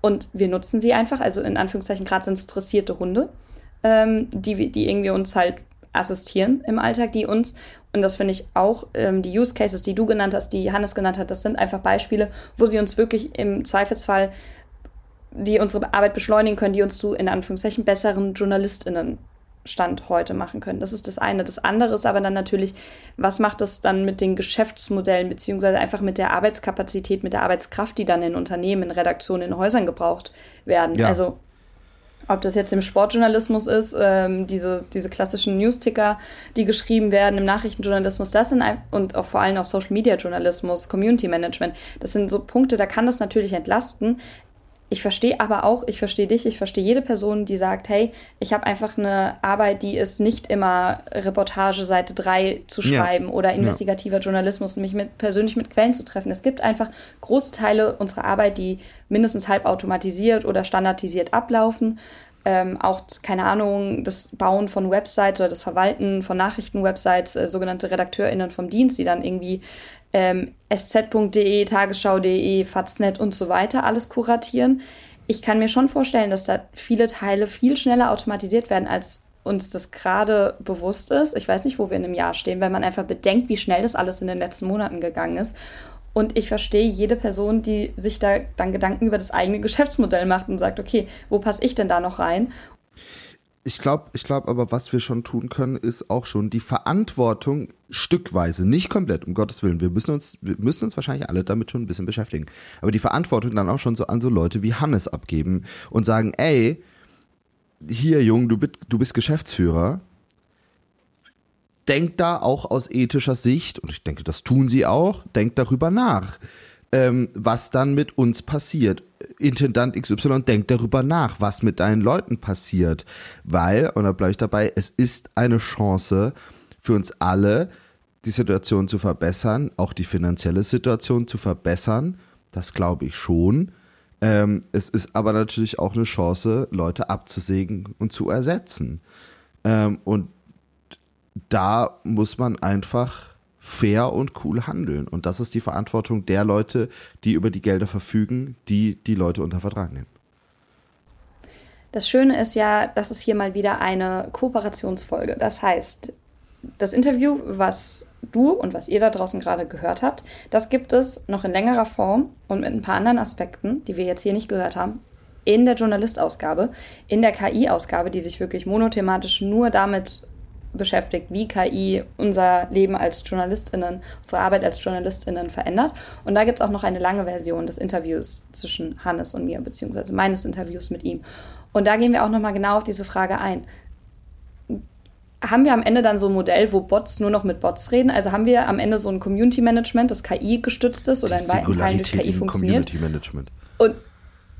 und wir nutzen sie einfach. Also in Anführungszeichen gerade sind es dressierte Hunde, ähm, die, die irgendwie uns halt assistieren im Alltag, die uns, und das finde ich auch, ähm, die Use Cases, die du genannt hast, die Hannes genannt hat, das sind einfach Beispiele, wo sie uns wirklich im Zweifelsfall die unsere Arbeit beschleunigen können, die uns zu, in Anführungszeichen, besseren JournalistInnen Stand heute machen können. Das ist das eine. Das andere ist aber dann natürlich, was macht das dann mit den Geschäftsmodellen, beziehungsweise einfach mit der Arbeitskapazität, mit der Arbeitskraft, die dann in Unternehmen, in Redaktionen, in Häusern gebraucht werden. Ja. Also ob das jetzt im Sportjournalismus ist, ähm, diese, diese klassischen Newsticker, die geschrieben werden, im Nachrichtenjournalismus, das sind und auch vor allem auch Social Media Journalismus, Community Management, das sind so Punkte, da kann das natürlich entlasten. Ich verstehe aber auch, ich verstehe dich, ich verstehe jede Person, die sagt, hey, ich habe einfach eine Arbeit, die ist nicht immer Reportage Seite 3 zu schreiben ja. oder investigativer ja. Journalismus, mich mit, persönlich mit Quellen zu treffen. Es gibt einfach große Teile unserer Arbeit, die mindestens halb automatisiert oder standardisiert ablaufen. Ähm, auch, keine Ahnung, das Bauen von Websites oder das Verwalten von Nachrichtenwebsites, äh, sogenannte RedakteurInnen vom Dienst, die dann irgendwie ähm, sz.de, tagesschau.de, faznet und so weiter alles kuratieren. Ich kann mir schon vorstellen, dass da viele Teile viel schneller automatisiert werden, als uns das gerade bewusst ist. Ich weiß nicht, wo wir in einem Jahr stehen, wenn man einfach bedenkt, wie schnell das alles in den letzten Monaten gegangen ist. Und ich verstehe jede Person, die sich da dann Gedanken über das eigene Geschäftsmodell macht und sagt, okay, wo passe ich denn da noch rein? Ich glaube, ich glaube aber, was wir schon tun können, ist auch schon die Verantwortung stückweise, nicht komplett, um Gottes Willen. Wir müssen uns, wir müssen uns wahrscheinlich alle damit schon ein bisschen beschäftigen. Aber die Verantwortung dann auch schon so an so Leute wie Hannes abgeben und sagen, ey, hier, Jung, du bist, du bist Geschäftsführer. Denk da auch aus ethischer Sicht, und ich denke, das tun sie auch, denk darüber nach ähm, was dann mit uns passiert. Intendant XY denkt darüber nach, was mit deinen Leuten passiert. Weil, und da bleibe ich dabei, es ist eine Chance für uns alle, die Situation zu verbessern, auch die finanzielle Situation zu verbessern. Das glaube ich schon. Ähm, es ist aber natürlich auch eine Chance, Leute abzusägen und zu ersetzen. Ähm, und da muss man einfach fair und cool handeln. Und das ist die Verantwortung der Leute, die über die Gelder verfügen, die die Leute unter Vertrag nehmen. Das Schöne ist ja, das ist hier mal wieder eine Kooperationsfolge. Das heißt, das Interview, was du und was ihr da draußen gerade gehört habt, das gibt es noch in längerer Form und mit ein paar anderen Aspekten, die wir jetzt hier nicht gehört haben, in der Journalistausgabe, in der KI-Ausgabe, die sich wirklich monothematisch nur damit beschäftigt, wie KI unser Leben als JournalistInnen, unsere Arbeit als JournalistInnen verändert. Und da gibt es auch noch eine lange Version des Interviews zwischen Hannes und mir, beziehungsweise meines Interviews mit ihm. Und da gehen wir auch nochmal genau auf diese Frage ein. Haben wir am Ende dann so ein Modell, wo Bots nur noch mit Bots reden? Also haben wir am Ende so ein Community Management, das KI gestützt ist oder in weiten Teilen durch KI funktioniert? Community Management. Und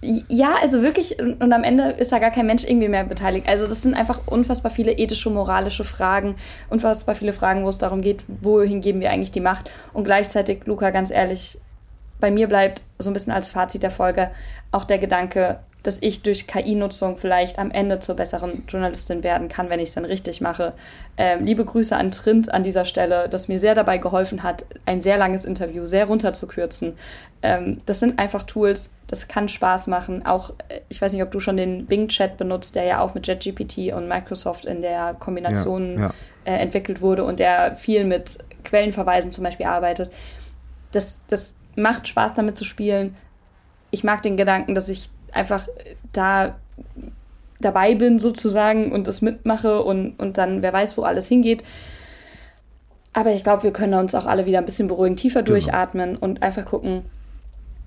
ja, also wirklich, und am Ende ist da gar kein Mensch irgendwie mehr beteiligt. Also das sind einfach unfassbar viele ethische, moralische Fragen, unfassbar viele Fragen, wo es darum geht, wohin geben wir eigentlich die Macht. Und gleichzeitig, Luca, ganz ehrlich, bei mir bleibt so ein bisschen als Fazit der Folge auch der Gedanke, dass ich durch KI-Nutzung vielleicht am Ende zur besseren Journalistin werden kann, wenn ich es dann richtig mache. Ähm, liebe Grüße an Trint an dieser Stelle, das mir sehr dabei geholfen hat, ein sehr langes Interview sehr runterzukürzen. Ähm, das sind einfach Tools, das kann Spaß machen. Auch, äh, ich weiß nicht, ob du schon den Bing-Chat benutzt, der ja auch mit JetGPT und Microsoft in der Kombination ja, ja. Äh, entwickelt wurde und der viel mit Quellenverweisen zum Beispiel arbeitet. Das, das macht Spaß, damit zu spielen. Ich mag den Gedanken, dass ich einfach da dabei bin sozusagen und das mitmache und, und dann wer weiß, wo alles hingeht. Aber ich glaube, wir können uns auch alle wieder ein bisschen beruhigen, tiefer genau. durchatmen und einfach gucken,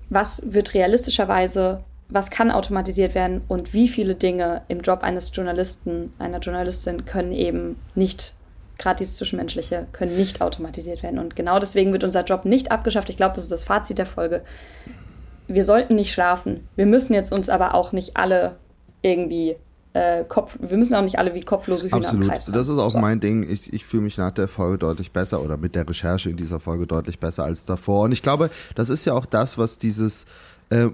was wird realistischerweise, was kann automatisiert werden und wie viele Dinge im Job eines Journalisten, einer Journalistin können eben nicht, gerade dieses Zwischenmenschliche, können nicht automatisiert werden. Und genau deswegen wird unser Job nicht abgeschafft. Ich glaube, das ist das Fazit der Folge wir sollten nicht schlafen. Wir müssen jetzt uns aber auch nicht alle irgendwie äh, Kopf, wir müssen auch nicht alle wie kopflose Hühner Absolut. Kreis Das ist auch so. mein Ding. Ich, ich fühle mich nach der Folge deutlich besser oder mit der Recherche in dieser Folge deutlich besser als davor. Und ich glaube, das ist ja auch das, was dieses äh,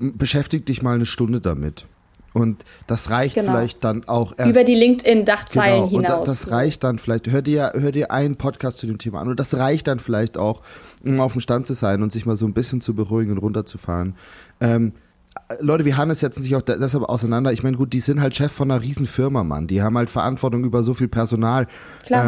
beschäftigt dich mal eine Stunde damit. Und das reicht Genau. vielleicht dann auch. äh, Über die LinkedIn-Dachzeilen Genau, und hinaus. das reicht dann vielleicht, hör dir, hör dir einen Podcast zu dem Thema an und das reicht dann vielleicht auch, um auf dem Stand zu sein und sich mal so ein bisschen zu beruhigen und runterzufahren. Ähm, Leute wie Hannes setzen sich auch de- deshalb auseinander. Ich meine, gut, die sind halt Chef von einer riesen Firma, Mann. Die haben halt Verantwortung über so viel Personal,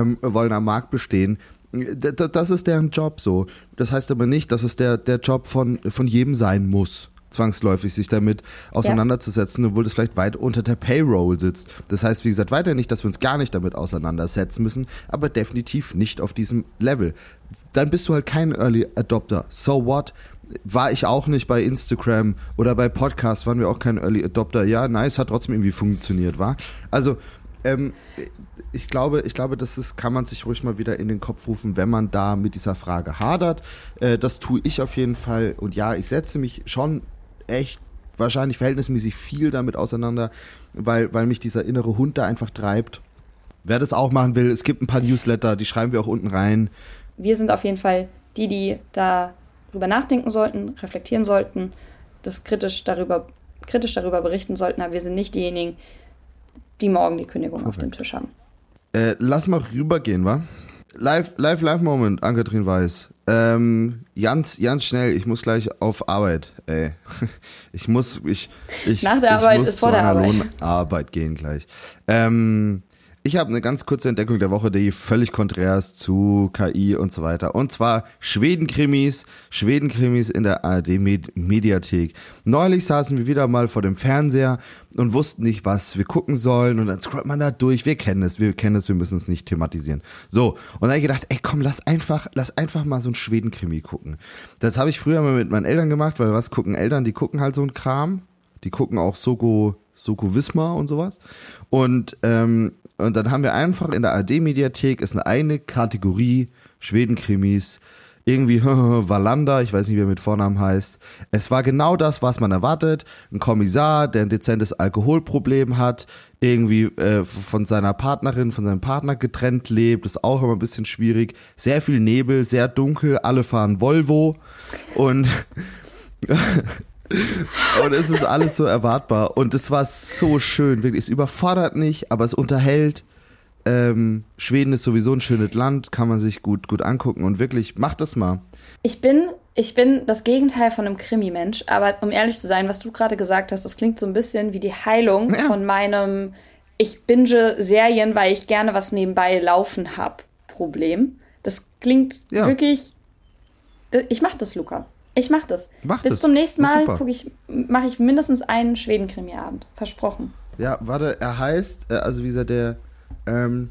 ähm, wollen am Markt bestehen. D- das ist deren Job so. Das heißt aber nicht, dass es der, der Job von, von jedem sein muss, zwangsläufig sich damit auseinanderzusetzen, obwohl das vielleicht weit unter der Payroll sitzt. Das heißt, wie gesagt, weiter nicht, dass wir uns gar nicht damit auseinandersetzen müssen, aber definitiv nicht auf diesem Level. Dann bist du halt kein Early Adopter. So what? War ich auch nicht bei Instagram oder bei Podcasts, waren wir auch kein Early Adopter. Ja, nice, hat trotzdem irgendwie funktioniert, war. Also, ähm, ich glaube, ich glaube, das ist, kann man sich ruhig mal wieder in den Kopf rufen, wenn man da mit dieser Frage hadert. Äh, das tue ich auf jeden Fall. Und ja, ich setze mich schon echt wahrscheinlich verhältnismäßig viel damit auseinander, weil, weil mich dieser innere Hund da einfach treibt. Wer das auch machen will, es gibt ein paar Newsletter, die schreiben wir auch unten rein. wir sind auf jeden Fall die, die darüber nachdenken sollten, reflektieren sollten, das kritisch darüber, kritisch darüber berichten sollten, aber wir sind nicht diejenigen, die morgen die Kündigung auf dem Tisch haben. Äh, lass mal rübergehen, wa? Live, live, live Moment, Ankatrin Weiß. Ähm, ganz, ganz schnell, ich muss gleich auf Arbeit, ey. Ich muss, ich, ich, Nach der ich Arbeit muss ist vor zu der einer Arbeit. Lohnarbeit gehen gleich. Ähm, ich habe eine ganz kurze Entdeckung der Woche, die völlig konträr ist zu KI und so weiter. Und zwar Schweden-Krimis, Schweden-Krimis in der ARD-Mediathek. Neulich saßen wir wieder mal vor dem Fernseher und wussten nicht, was wir gucken sollen. Und dann scrollt man da durch. Wir kennen es, wir kennen es, wir müssen es nicht thematisieren. So, und dann habe ich gedacht, ey komm, lass einfach, lass einfach mal so ein Schweden-Krimi gucken. Das habe ich früher mal mit meinen Eltern gemacht, weil was gucken Eltern? Die gucken halt so ein Kram. Die gucken auch Soko, Soko Wismar und sowas. Und, ähm, und dann haben wir einfach in der AD-Mediathek ist eine eigene Kategorie Schweden-Krimis. Irgendwie Wallander, ich weiß nicht, wie er mit Vornamen heißt. Es war genau das, was man erwartet. Ein Kommissar, der ein dezentes Alkoholproblem hat, irgendwie äh, von seiner Partnerin, von seinem Partner getrennt lebt, ist auch immer ein bisschen schwierig. Sehr viel Nebel, sehr dunkel, alle fahren Volvo und und es ist alles so erwartbar. Und es war so schön, wirklich. Es überfordert nicht, aber es unterhält. Ähm, Schweden ist sowieso ein schönes Land, kann man sich gut, gut angucken. Und wirklich, macht das mal. Ich bin, ich bin das Gegenteil von einem Krimi-Mensch, aber um ehrlich zu sein, was du gerade gesagt hast, das klingt so ein bisschen wie die Heilung Ja. von meinem Ich binge Serien, weil ich gerne was nebenbei laufen habe Problem. Das klingt Ja. wirklich. Ich mach das, Luca. Ich mach das. Mach Bis das. zum nächsten Mal mache ich mindestens einen Schweden-Krimi-Abend. Versprochen. Ja, warte, er heißt, äh, also wie gesagt, der, ähm,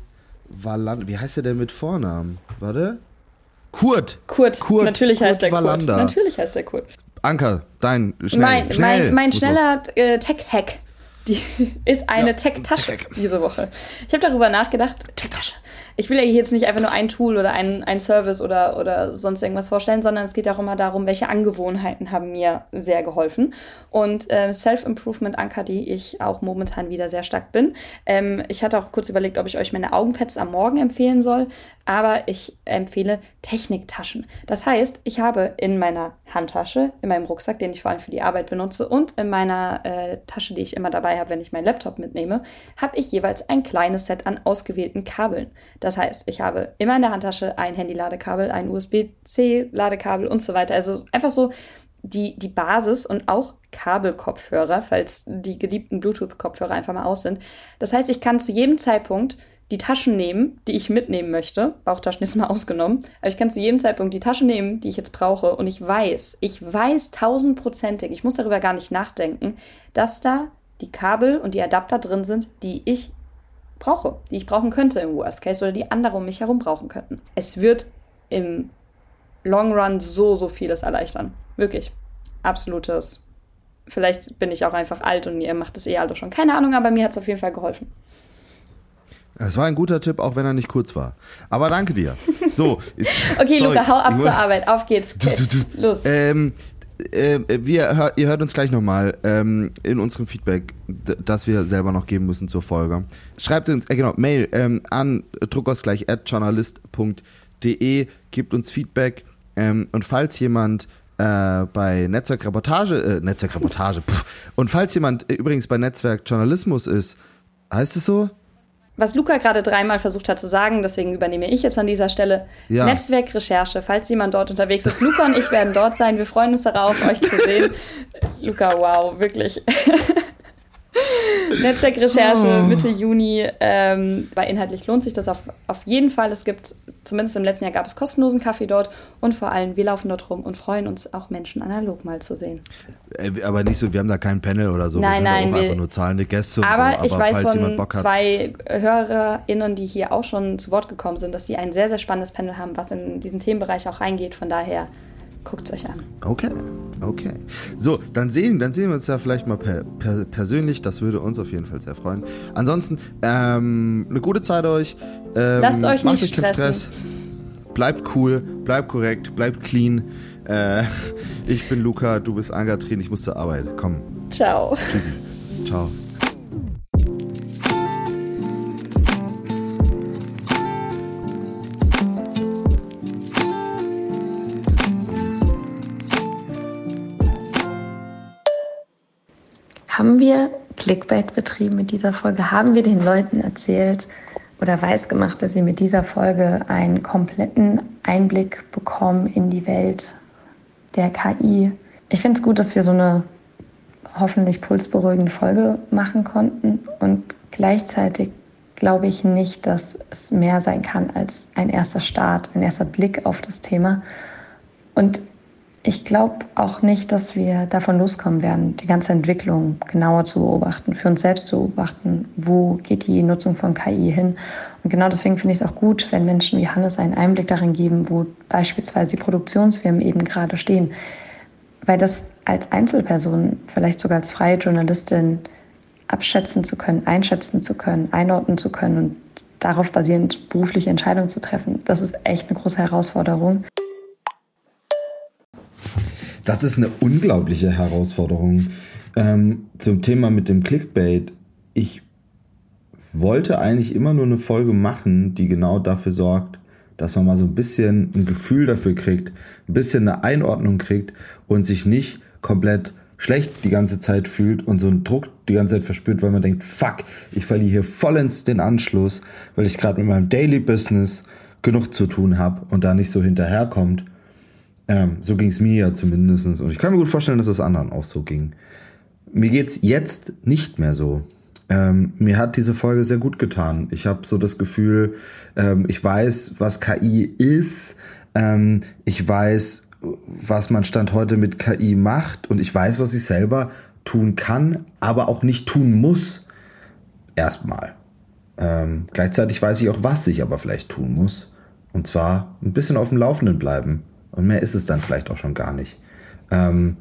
Wallander, wie heißt er denn mit Vornamen? Warte. Kurt. Kurt, Kurt- natürlich Kurt heißt der. Kurt. Natürlich heißt der Kurt. Anker, dein, schnell, mein, schnell. mein, mein schneller äh, Tech-Hack die ist eine Ja, Tech-Tasche Tech-Hack. diese Woche. Ich habe darüber nachgedacht. Tech-Tasche. Ich will ja hier jetzt nicht einfach nur ein Tool oder ein, ein Service oder, oder sonst irgendwas vorstellen, sondern es geht auch immer darum, welche Angewohnheiten haben mir sehr geholfen. Und ähm, Self-Improvement-Anker, die ich auch momentan wieder sehr stark bin. Ähm, ich hatte auch kurz überlegt, ob ich euch meine Augenpads am Morgen empfehlen soll, aber ich empfehle Techniktaschen. Das heißt, ich habe in meiner Handtasche, in meinem Rucksack, den ich vor allem für die Arbeit benutze, und in meiner äh, Tasche, die ich immer dabei habe, wenn ich meinen Laptop mitnehme, habe ich jeweils ein kleines Set an ausgewählten Kabeln. Das heißt, ich habe immer in der Handtasche ein Handy-Ladekabel, ein USB-C-Ladekabel und so weiter. Also einfach so die, die Basis und auch Kabelkopfhörer, falls die geliebten Bluetooth-Kopfhörer einfach mal aus sind. Das heißt, ich kann zu jedem Zeitpunkt die Taschen nehmen, die ich mitnehmen möchte. Bauchtaschen ist mal ausgenommen. Aber ich kann zu jedem Zeitpunkt die Taschen nehmen, die ich jetzt brauche. Und ich weiß, ich weiß tausendprozentig, ich muss darüber gar nicht nachdenken, dass da die Kabel und die Adapter drin sind, die ich brauche, die ich brauchen könnte im Worst Case oder die andere um mich herum brauchen könnten. Es wird im Long Run so, so vieles erleichtern. Wirklich. Absolutes. Vielleicht bin ich auch einfach alt und ihr macht es eh alle schon. Keine Ahnung, aber mir hat es auf jeden Fall geholfen. Es war ein guter Tipp, auch wenn er nicht kurz war. Aber danke dir. So. Okay, sorry, Luca, hau ab zur Arbeit. Auf geht's. Du, du, du. Los. Ähm, äh, wir, ihr hört uns gleich nochmal ähm, in unserem Feedback, das wir selber noch geben müssen zur Folge. Schreibt uns, äh, genau, Mail ähm, an druckausgleich.journalist.de, gebt uns Feedback ähm, und falls jemand äh, bei Netzwerkreportage, äh, Netzwerkreportage, pff, und falls jemand äh, übrigens bei Netzwerkjournalismus ist, heißt es so? Was Luca gerade dreimal versucht hat zu sagen, deswegen übernehme ich jetzt an dieser Stelle. Ja. Netzwerkrecherche, falls jemand dort unterwegs ist. Luca und ich werden dort sein. Wir freuen uns darauf, euch zu sehen. Luca, wow, wirklich. Netzwerkrecherche oh. Mitte Juni. Ähm, weil inhaltlich lohnt sich das auf, auf jeden Fall. Es gibt, zumindest im letzten Jahr gab es kostenlosen Kaffee dort und vor allem, wir laufen dort rum und freuen uns auch Menschen analog mal zu sehen. Äh, aber nicht so, wir haben da kein Panel oder so. Nein, wir sind nein, auch einfach nur zahlende Gäste. Aber, so. aber ich weiß von zwei HörerInnen, die hier auch schon zu Wort gekommen sind, dass sie ein sehr, sehr spannendes Panel haben, was in diesen Themenbereich auch reingeht. Von daher Guckt es euch an. Okay, okay. So, dann sehen, dann sehen wir uns ja vielleicht mal per, per, persönlich. Das würde uns auf jeden Fall sehr freuen. Ansonsten, ähm, eine gute Zeit euch. Ähm, Lasst euch nicht euch keinen Stress. Bleibt cool, bleibt korrekt, bleibt clean. Äh, ich bin Luca, du bist Angatrin, ich muss zur Arbeit. Komm. Ciao. Tschüssi. Ciao. Haben wir Clickbait betrieben mit dieser Folge? Haben wir den Leuten erzählt oder weiß gemacht, dass sie mit dieser Folge einen kompletten Einblick bekommen in die Welt der KI? Ich finde es gut, dass wir so eine hoffentlich pulsberuhigende Folge machen konnten und gleichzeitig glaube ich nicht, dass es mehr sein kann als ein erster Start, ein erster Blick auf das Thema. Und ich glaube auch nicht, dass wir davon loskommen werden, die ganze Entwicklung genauer zu beobachten, für uns selbst zu beobachten, wo geht die Nutzung von KI hin. Und genau deswegen finde ich es auch gut, wenn Menschen wie Hannes einen Einblick darin geben, wo beispielsweise die Produktionsfirmen eben gerade stehen. Weil das als Einzelperson, vielleicht sogar als freie Journalistin abschätzen zu können, einschätzen zu können, einordnen zu können und darauf basierend berufliche Entscheidungen zu treffen, das ist echt eine große Herausforderung. Das ist eine unglaubliche Herausforderung. Ähm, zum Thema mit dem Clickbait. Ich wollte eigentlich immer nur eine Folge machen, die genau dafür sorgt, dass man mal so ein bisschen ein Gefühl dafür kriegt, ein bisschen eine Einordnung kriegt und sich nicht komplett schlecht die ganze Zeit fühlt und so einen Druck die ganze Zeit verspürt, weil man denkt, fuck, ich verliere hier vollends den Anschluss, weil ich gerade mit meinem Daily Business genug zu tun habe und da nicht so hinterherkommt. Ähm, so ging es mir ja zumindest. Und ich kann mir gut vorstellen, dass es anderen auch so ging. Mir geht's jetzt nicht mehr so. Ähm, mir hat diese Folge sehr gut getan. Ich habe so das Gefühl, ähm, ich weiß, was KI ist. Ähm, ich weiß, was man Stand heute mit KI macht. Und ich weiß, was ich selber tun kann, aber auch nicht tun muss. Erstmal. Ähm, gleichzeitig weiß ich auch, was ich aber vielleicht tun muss. Und zwar ein bisschen auf dem Laufenden bleiben. Und mehr ist es dann vielleicht auch schon gar nicht. Ähm,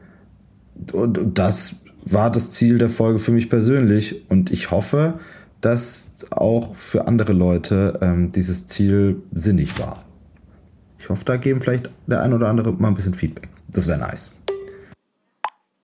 und, das war das Ziel der Folge für mich persönlich. Und ich hoffe, dass auch für andere Leute ähm, dieses Ziel sinnig war. Ich hoffe, da geben vielleicht der ein oder andere mal ein bisschen Feedback. Das wäre nice.